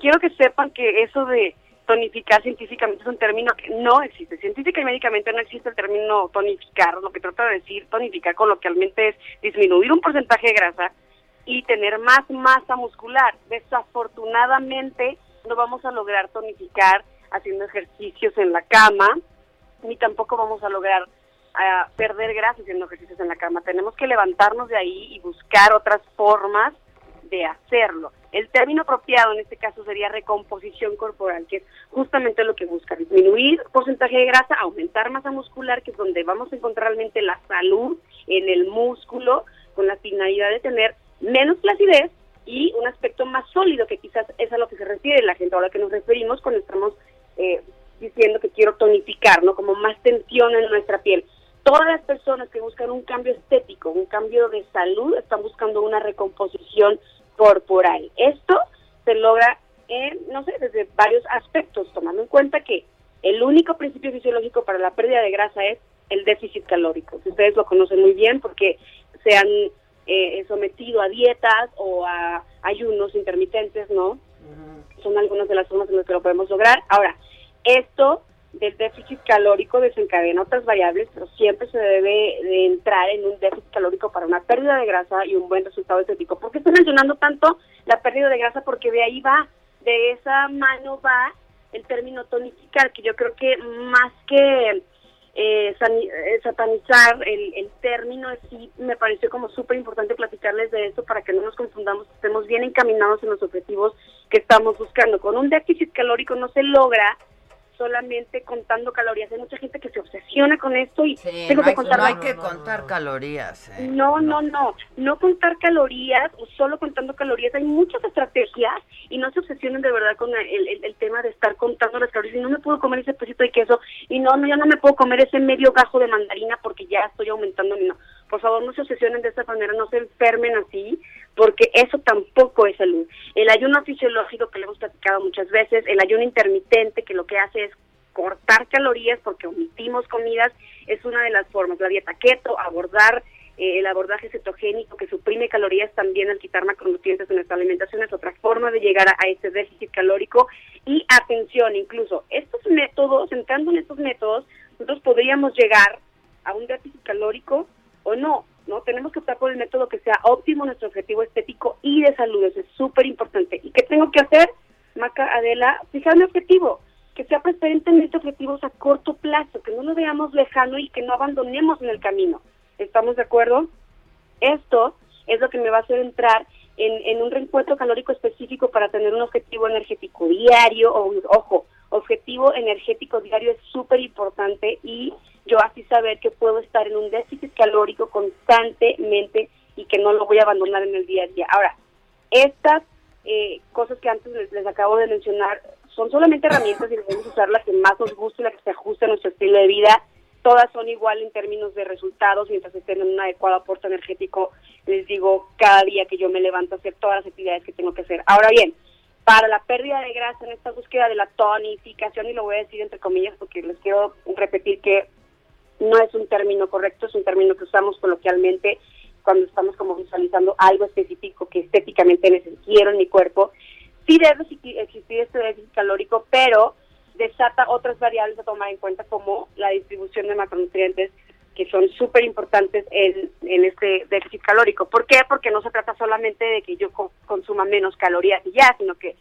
quiero que sepan que eso de tonificar científicamente es un término que no existe. Científica y médicamente no existe el término tonificar. Lo que trata de decir tonificar coloquialmente es disminuir un porcentaje de grasa y tener más masa muscular. Desafortunadamente no vamos a lograr tonificar haciendo ejercicios en la cama, ni tampoco vamos a lograr ah, perder grasa haciendo ejercicios en la cama. Tenemos que levantarnos de ahí y buscar otras formas de hacerlo. El término apropiado en este caso sería recomposición corporal, que es justamente lo que busca, disminuir porcentaje de grasa, aumentar masa muscular, que es donde vamos a encontrar realmente la salud en el músculo, con la finalidad de tener menos flacidez y un aspecto más sólido, que quizás es a lo que se refiere la gente, ahora que nos referimos cuando estamos eh, diciendo que quiero tonificar, ¿no? Como más tensión en nuestra piel. Todas las personas que buscan un cambio estético, un cambio de salud, están buscando una recomposición corporal. Esto se logra en, no sé, desde varios aspectos, tomando en cuenta que el único principio fisiológico para la pérdida de grasa es el déficit calórico. Ustedes lo conocen muy bien porque se han eh, sometido a dietas o a ayunos intermitentes, ¿no? Son algunas de las formas en las que lo podemos lograr. Ahora, esto del déficit calórico desencadena otras variables, pero siempre se debe de entrar en un déficit calórico para una pérdida de grasa y un buen resultado estético. ¿Por qué estoy mencionando tanto la pérdida de grasa? Porque de ahí va, de esa mano va el término tonificar, que yo creo que más que eh, eh, satanizar el, el término, sí me pareció como súper importante platicarles de esto para que no nos confundamos, estemos bien encaminados en los objetivos que estamos buscando. Con un déficit calórico no se logra solamente contando calorías. Hay mucha gente que se obsesiona con esto y tengo que contar no hay que contar calorías. ¿eh? no, no, no, no contar calorías o solo contando calorías. Hay muchas estrategias y no se obsesionen de verdad con el, el- el tema de estar contando las calorías. Y no me puedo comer ese pedacito de queso y no, no, ya no me puedo comer ese medio gajo de mandarina porque ya estoy aumentando mi... No. Por favor, no se obsesionen de esta manera, no se enfermen así, porque eso tampoco es salud. El ayuno fisiológico que le hemos platicado muchas veces, el ayuno intermitente que lo que hace es cortar calorías porque omitimos comidas, es una de las formas. La dieta keto, abordar eh, el abordaje cetogénico que suprime calorías también al quitar macronutrientes en nuestra alimentación es otra forma de llegar a, a ese déficit calórico. Y atención, incluso estos métodos, entrando en estos métodos, nosotros podríamos llegar a un déficit calórico o no, ¿no? Tenemos que optar por el método que sea óptimo nuestro objetivo estético y de salud, eso es súper importante. ¿Y qué tengo que hacer, Maca Adela? Fijarme objetivo, que sea preferentemente objetivos a corto plazo, que no lo veamos lejano y que no abandonemos en el camino. ¿Estamos de acuerdo? Esto es lo que me va a hacer entrar en, en un reencuentro calórico específico para tener un objetivo energético diario, o ojo, objetivo energético diario es súper importante y yo así saber que puedo estar en un déficit calórico constantemente y que no lo voy a abandonar en el día a día. Ahora, estas eh, cosas que antes les, acabo de mencionar son solamente herramientas y debemos usar la que más nos guste, la que se ajuste a nuestro estilo de vida. Todas son igual en términos de resultados mientras estén en un adecuado aporte energético. Les digo, cada día que yo me levanto a hacer todas las actividades que tengo que hacer. Ahora bien, para la pérdida de grasa en esta búsqueda de la tonificación, y lo voy a decir entre comillas porque les quiero repetir que no es un término correcto, es un término que usamos coloquialmente cuando estamos como visualizando algo específico que estéticamente necesito en mi cuerpo, sí debe existir este déficit calórico, pero desata otras variables a tomar en cuenta como la distribución de macronutrientes que son súper importantes en, en este déficit calórico. ¿Por qué? Porque no se trata solamente de que yo consuma menos calorías y ya, sino que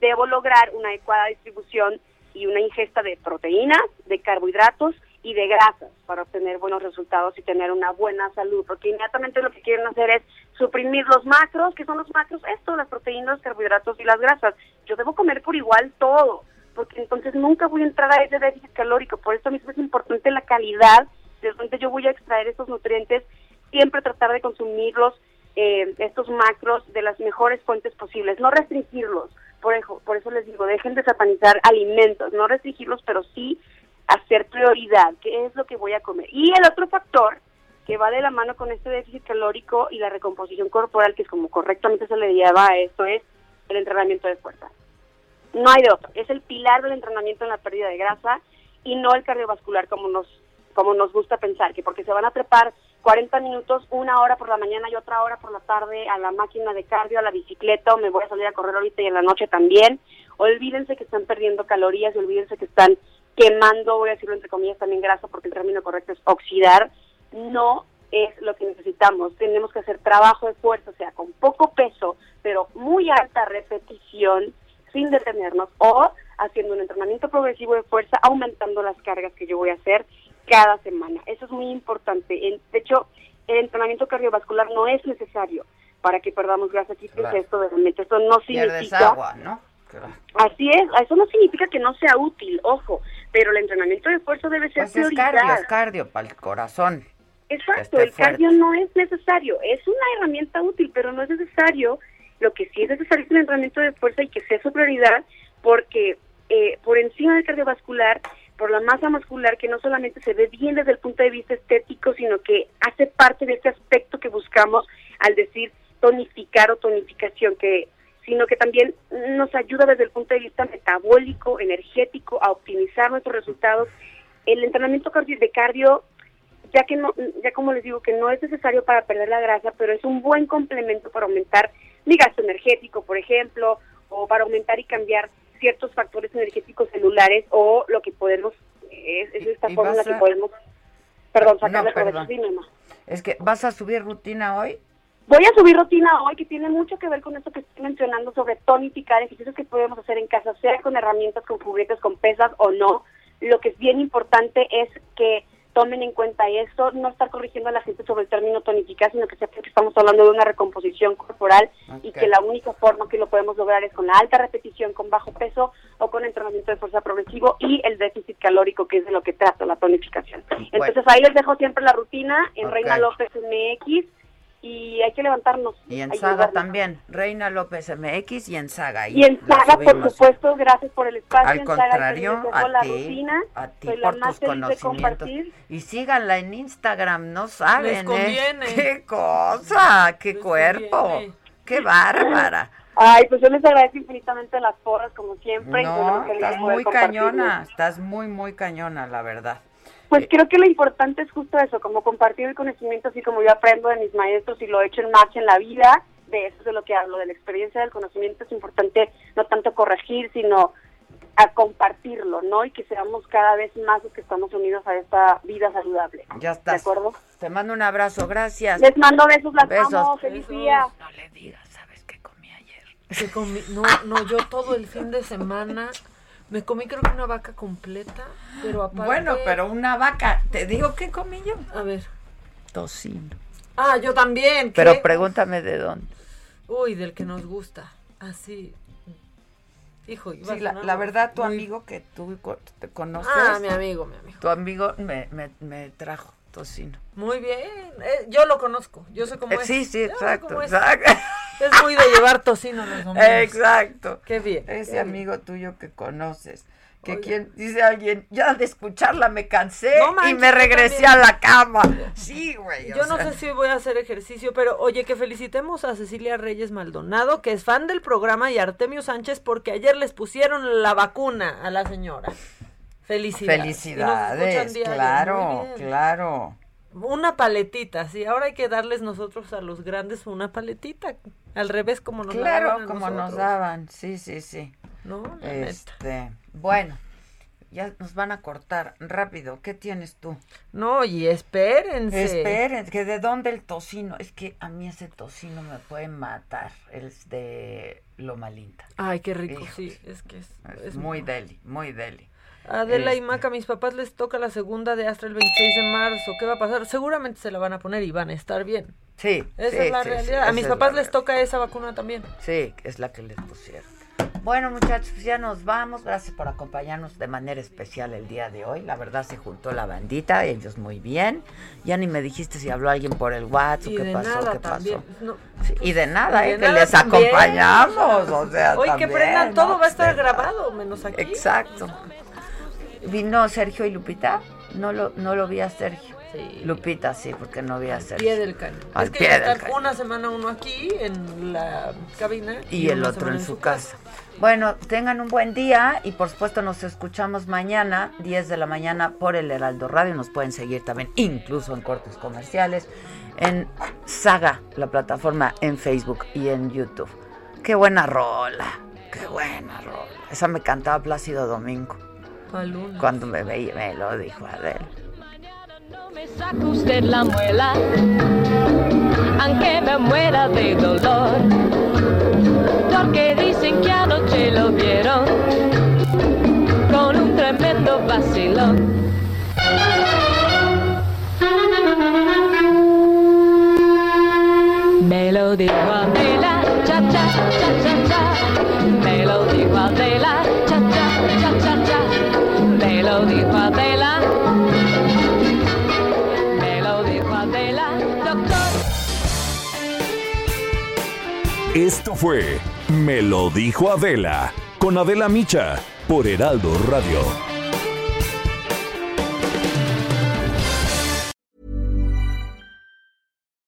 debo lograr una adecuada distribución y una ingesta de proteínas, de carbohidratos y de grasas para obtener buenos resultados y tener una buena salud, porque inmediatamente lo que quieren hacer es suprimir los macros, que son los macros, esto, las proteínas, los carbohidratos y las grasas. Yo debo comer por igual todo, porque entonces nunca voy a entrar a ese déficit calórico, por eso mismo es importante la calidad de yo voy a extraer estos nutrientes, siempre tratar de consumirlos, eh, estos macros, de las mejores fuentes posibles, no restringirlos, por eso, por eso les digo, dejen de satanizar alimentos, no restringirlos, pero sí hacer prioridad, qué es lo que voy a comer. Y el otro factor que va de la mano con este déficit calórico y la recomposición corporal, que es como correctamente se le lleva a esto, es el entrenamiento de fuerza. No hay de otro, es el pilar del entrenamiento en la pérdida de grasa y no el cardiovascular como nos como nos gusta pensar, que porque se van a trepar 40 minutos, una hora por la mañana y otra hora por la tarde a la máquina de cardio, a la bicicleta, o me voy a salir a correr ahorita y en la noche también. Olvídense que están perdiendo calorías y olvídense que están quemando, voy a decirlo entre comillas, también grasa, porque el término correcto es oxidar. No es lo que necesitamos. Tenemos que hacer trabajo de fuerza, o sea, con poco peso, pero muy alta repetición, sin detenernos, o haciendo un entrenamiento progresivo de fuerza, aumentando las cargas que yo voy a hacer cada semana. Eso es muy importante. De hecho, el entrenamiento cardiovascular no es necesario para que perdamos grasa. Aquí esto de Esto no significa... agua, ¿no? Así es, eso no significa que no sea útil, ojo, pero el entrenamiento de fuerza debe ser pues Es cardio, es cardio para el corazón. Exacto, el cardio no es necesario, es una herramienta útil, pero no es necesario. Lo que sí es necesario es un entrenamiento de fuerza y que sea su prioridad, porque eh, por encima del cardiovascular por la masa muscular que no solamente se ve bien desde el punto de vista estético, sino que hace parte de este aspecto que buscamos al decir tonificar o tonificación, que sino que también nos ayuda desde el punto de vista metabólico, energético, a optimizar nuestros resultados. El entrenamiento de cardio, ya que no, ya como les digo que no es necesario para perder la grasa, pero es un buen complemento para aumentar mi gasto energético, por ejemplo, o para aumentar y cambiar ciertos factores energéticos celulares o lo que podemos, es, esta forma en la que podemos, perdón, sacarle no, Es que, ¿vas a subir rutina hoy? Voy a subir rutina hoy que tiene mucho que ver con esto que estoy mencionando sobre tonificar, ejercicios que podemos hacer en casa, sea con herramientas, con juguetes, con pesas o no. Lo que es bien importante es que tomen en cuenta eso, no estar corrigiendo a la gente sobre el término tonificar, sino que sepan que estamos hablando de una recomposición corporal y que la única forma que lo podemos lograr es con la alta repetición, con bajo peso o con entrenamiento de fuerza progresivo y el déficit calórico, que es de lo que trata la tonificación. Entonces ahí les dejo siempre la rutina en Reina López MX y hay que levantarnos. Y en Saga también, Reina López MX y en Saga. Y, en Saga, por supuesto, gracias por el espacio. Al contrario, a ti, a ti por tus conocimientos. Y síganla en Instagram, no saben, ¿eh? ¡Qué cosa! ¡Qué cuerpo! ¡Qué bárbara! Ay, pues yo les agradezco infinitamente las porras, como siempre. No, estás muy cañona, estás muy, muy cañona, la verdad. Pues creo que lo importante es justo eso, como compartir el conocimiento, así como yo aprendo de mis maestros y lo he hecho en marcha en la vida, de eso es de lo que hablo, de la experiencia del conocimiento es importante no tanto corregir, sino a compartirlo, ¿no? Y que seamos cada vez más los que estamos unidos a esta vida saludable. Ya está. ¿De acuerdo? Te mando un abrazo, gracias. Les mando besos, las besos. amo, feliz día. No le digas, ¿sabes qué comí ayer? ¿Qué comí? No, no, yo todo el fin de semana me comí creo que una vaca completa, pero aparte... Bueno, pero una vaca, te digo qué comí yo. A ver. Tocino. Ah, yo también. Pero pregúntame de dónde. Uy, del que nos gusta. Así. Hijo, sí, la, verdad, tu amigo que tú te conoces. Ah, mi amigo, mi amigo. Tu amigo me, me, me trajo tocino. Muy bien. Eh, yo lo conozco. Yo sé cómo eh, es. Sí, sí, exacto. Es. es. muy de llevar tocino los domingos. Exacto. Qué bien. Ese amigo tuyo que conoces. Que quien, dice alguien, ya de escucharla me cansé y me regresé a la cama. Sí, güey. Yo no sé si voy a hacer ejercicio, pero oye, que felicitemos a Cecilia Reyes Maldonado, que es fan del programa, y a Artemio Sánchez, porque ayer les pusieron la vacuna a la señora. Felicidades. Felicidades, claro, claro. Una paletita, sí. Ahora hay que darles nosotros a los grandes una paletita. Al revés, como nos claro, daban. Claro, como nos daban. Sí, sí, sí. No, este, bueno, ya nos van a cortar rápido. ¿Qué tienes tú? No, y espérense. Esperen, que de dónde el tocino. Es que a mí ese tocino me puede matar. Es de Loma Linda. Ay, qué rico, sí. Es que es, es, muy deli, muy deli. Adela y este. Maca, mis papás les toca la segunda de Astra el 26 de marzo. ¿Qué va a pasar? Seguramente se la van a poner y van a estar bien. Sí. Esa es la realidad. a mis papás les toca esa vacuna también. Sí, es la que les pusieron. Bueno, muchachos, ya nos vamos. Gracias por acompañarnos de manera especial el día de hoy. La verdad se juntó la bandita, ellos muy bien. Ya ni me dijiste si habló alguien por el WhatsApp, qué pasó, qué pasó. y de nada, eh, que les acompañamos. O sea, Hoy que prendan todo, va a estar grabado, menos aquí. Exacto. Vino Sergio y Lupita. No lo, no lo vi a Sergio. Lupita sí, porque no vi a Sergio. Pie del cañón. es que a una semana uno aquí en la cabina y, el otro en su casa. Bueno, tengan un buen día y por supuesto nos escuchamos mañana, 10 de la mañana, por el Heraldo Radio. Nos pueden seguir también, incluso en cortes comerciales, en Saga, la plataforma en Facebook y en YouTube. Qué buena rola, qué buena rola. Esa me cantaba Plácido Domingo. Cuando me veía, me lo dijo Adel. No me saca usted la muela, aunque me muera de dolor, porque dicen que anoche lo vieron con un tremendo vacilón. Me lo dijo Adela, cha cha cha cha cha, me lo dijo Adela, me lo dijo Adela. Me lo dijo Adela, doctor. Esto fue Me lo dijo Adela con Adela Micha por Heraldo Radio.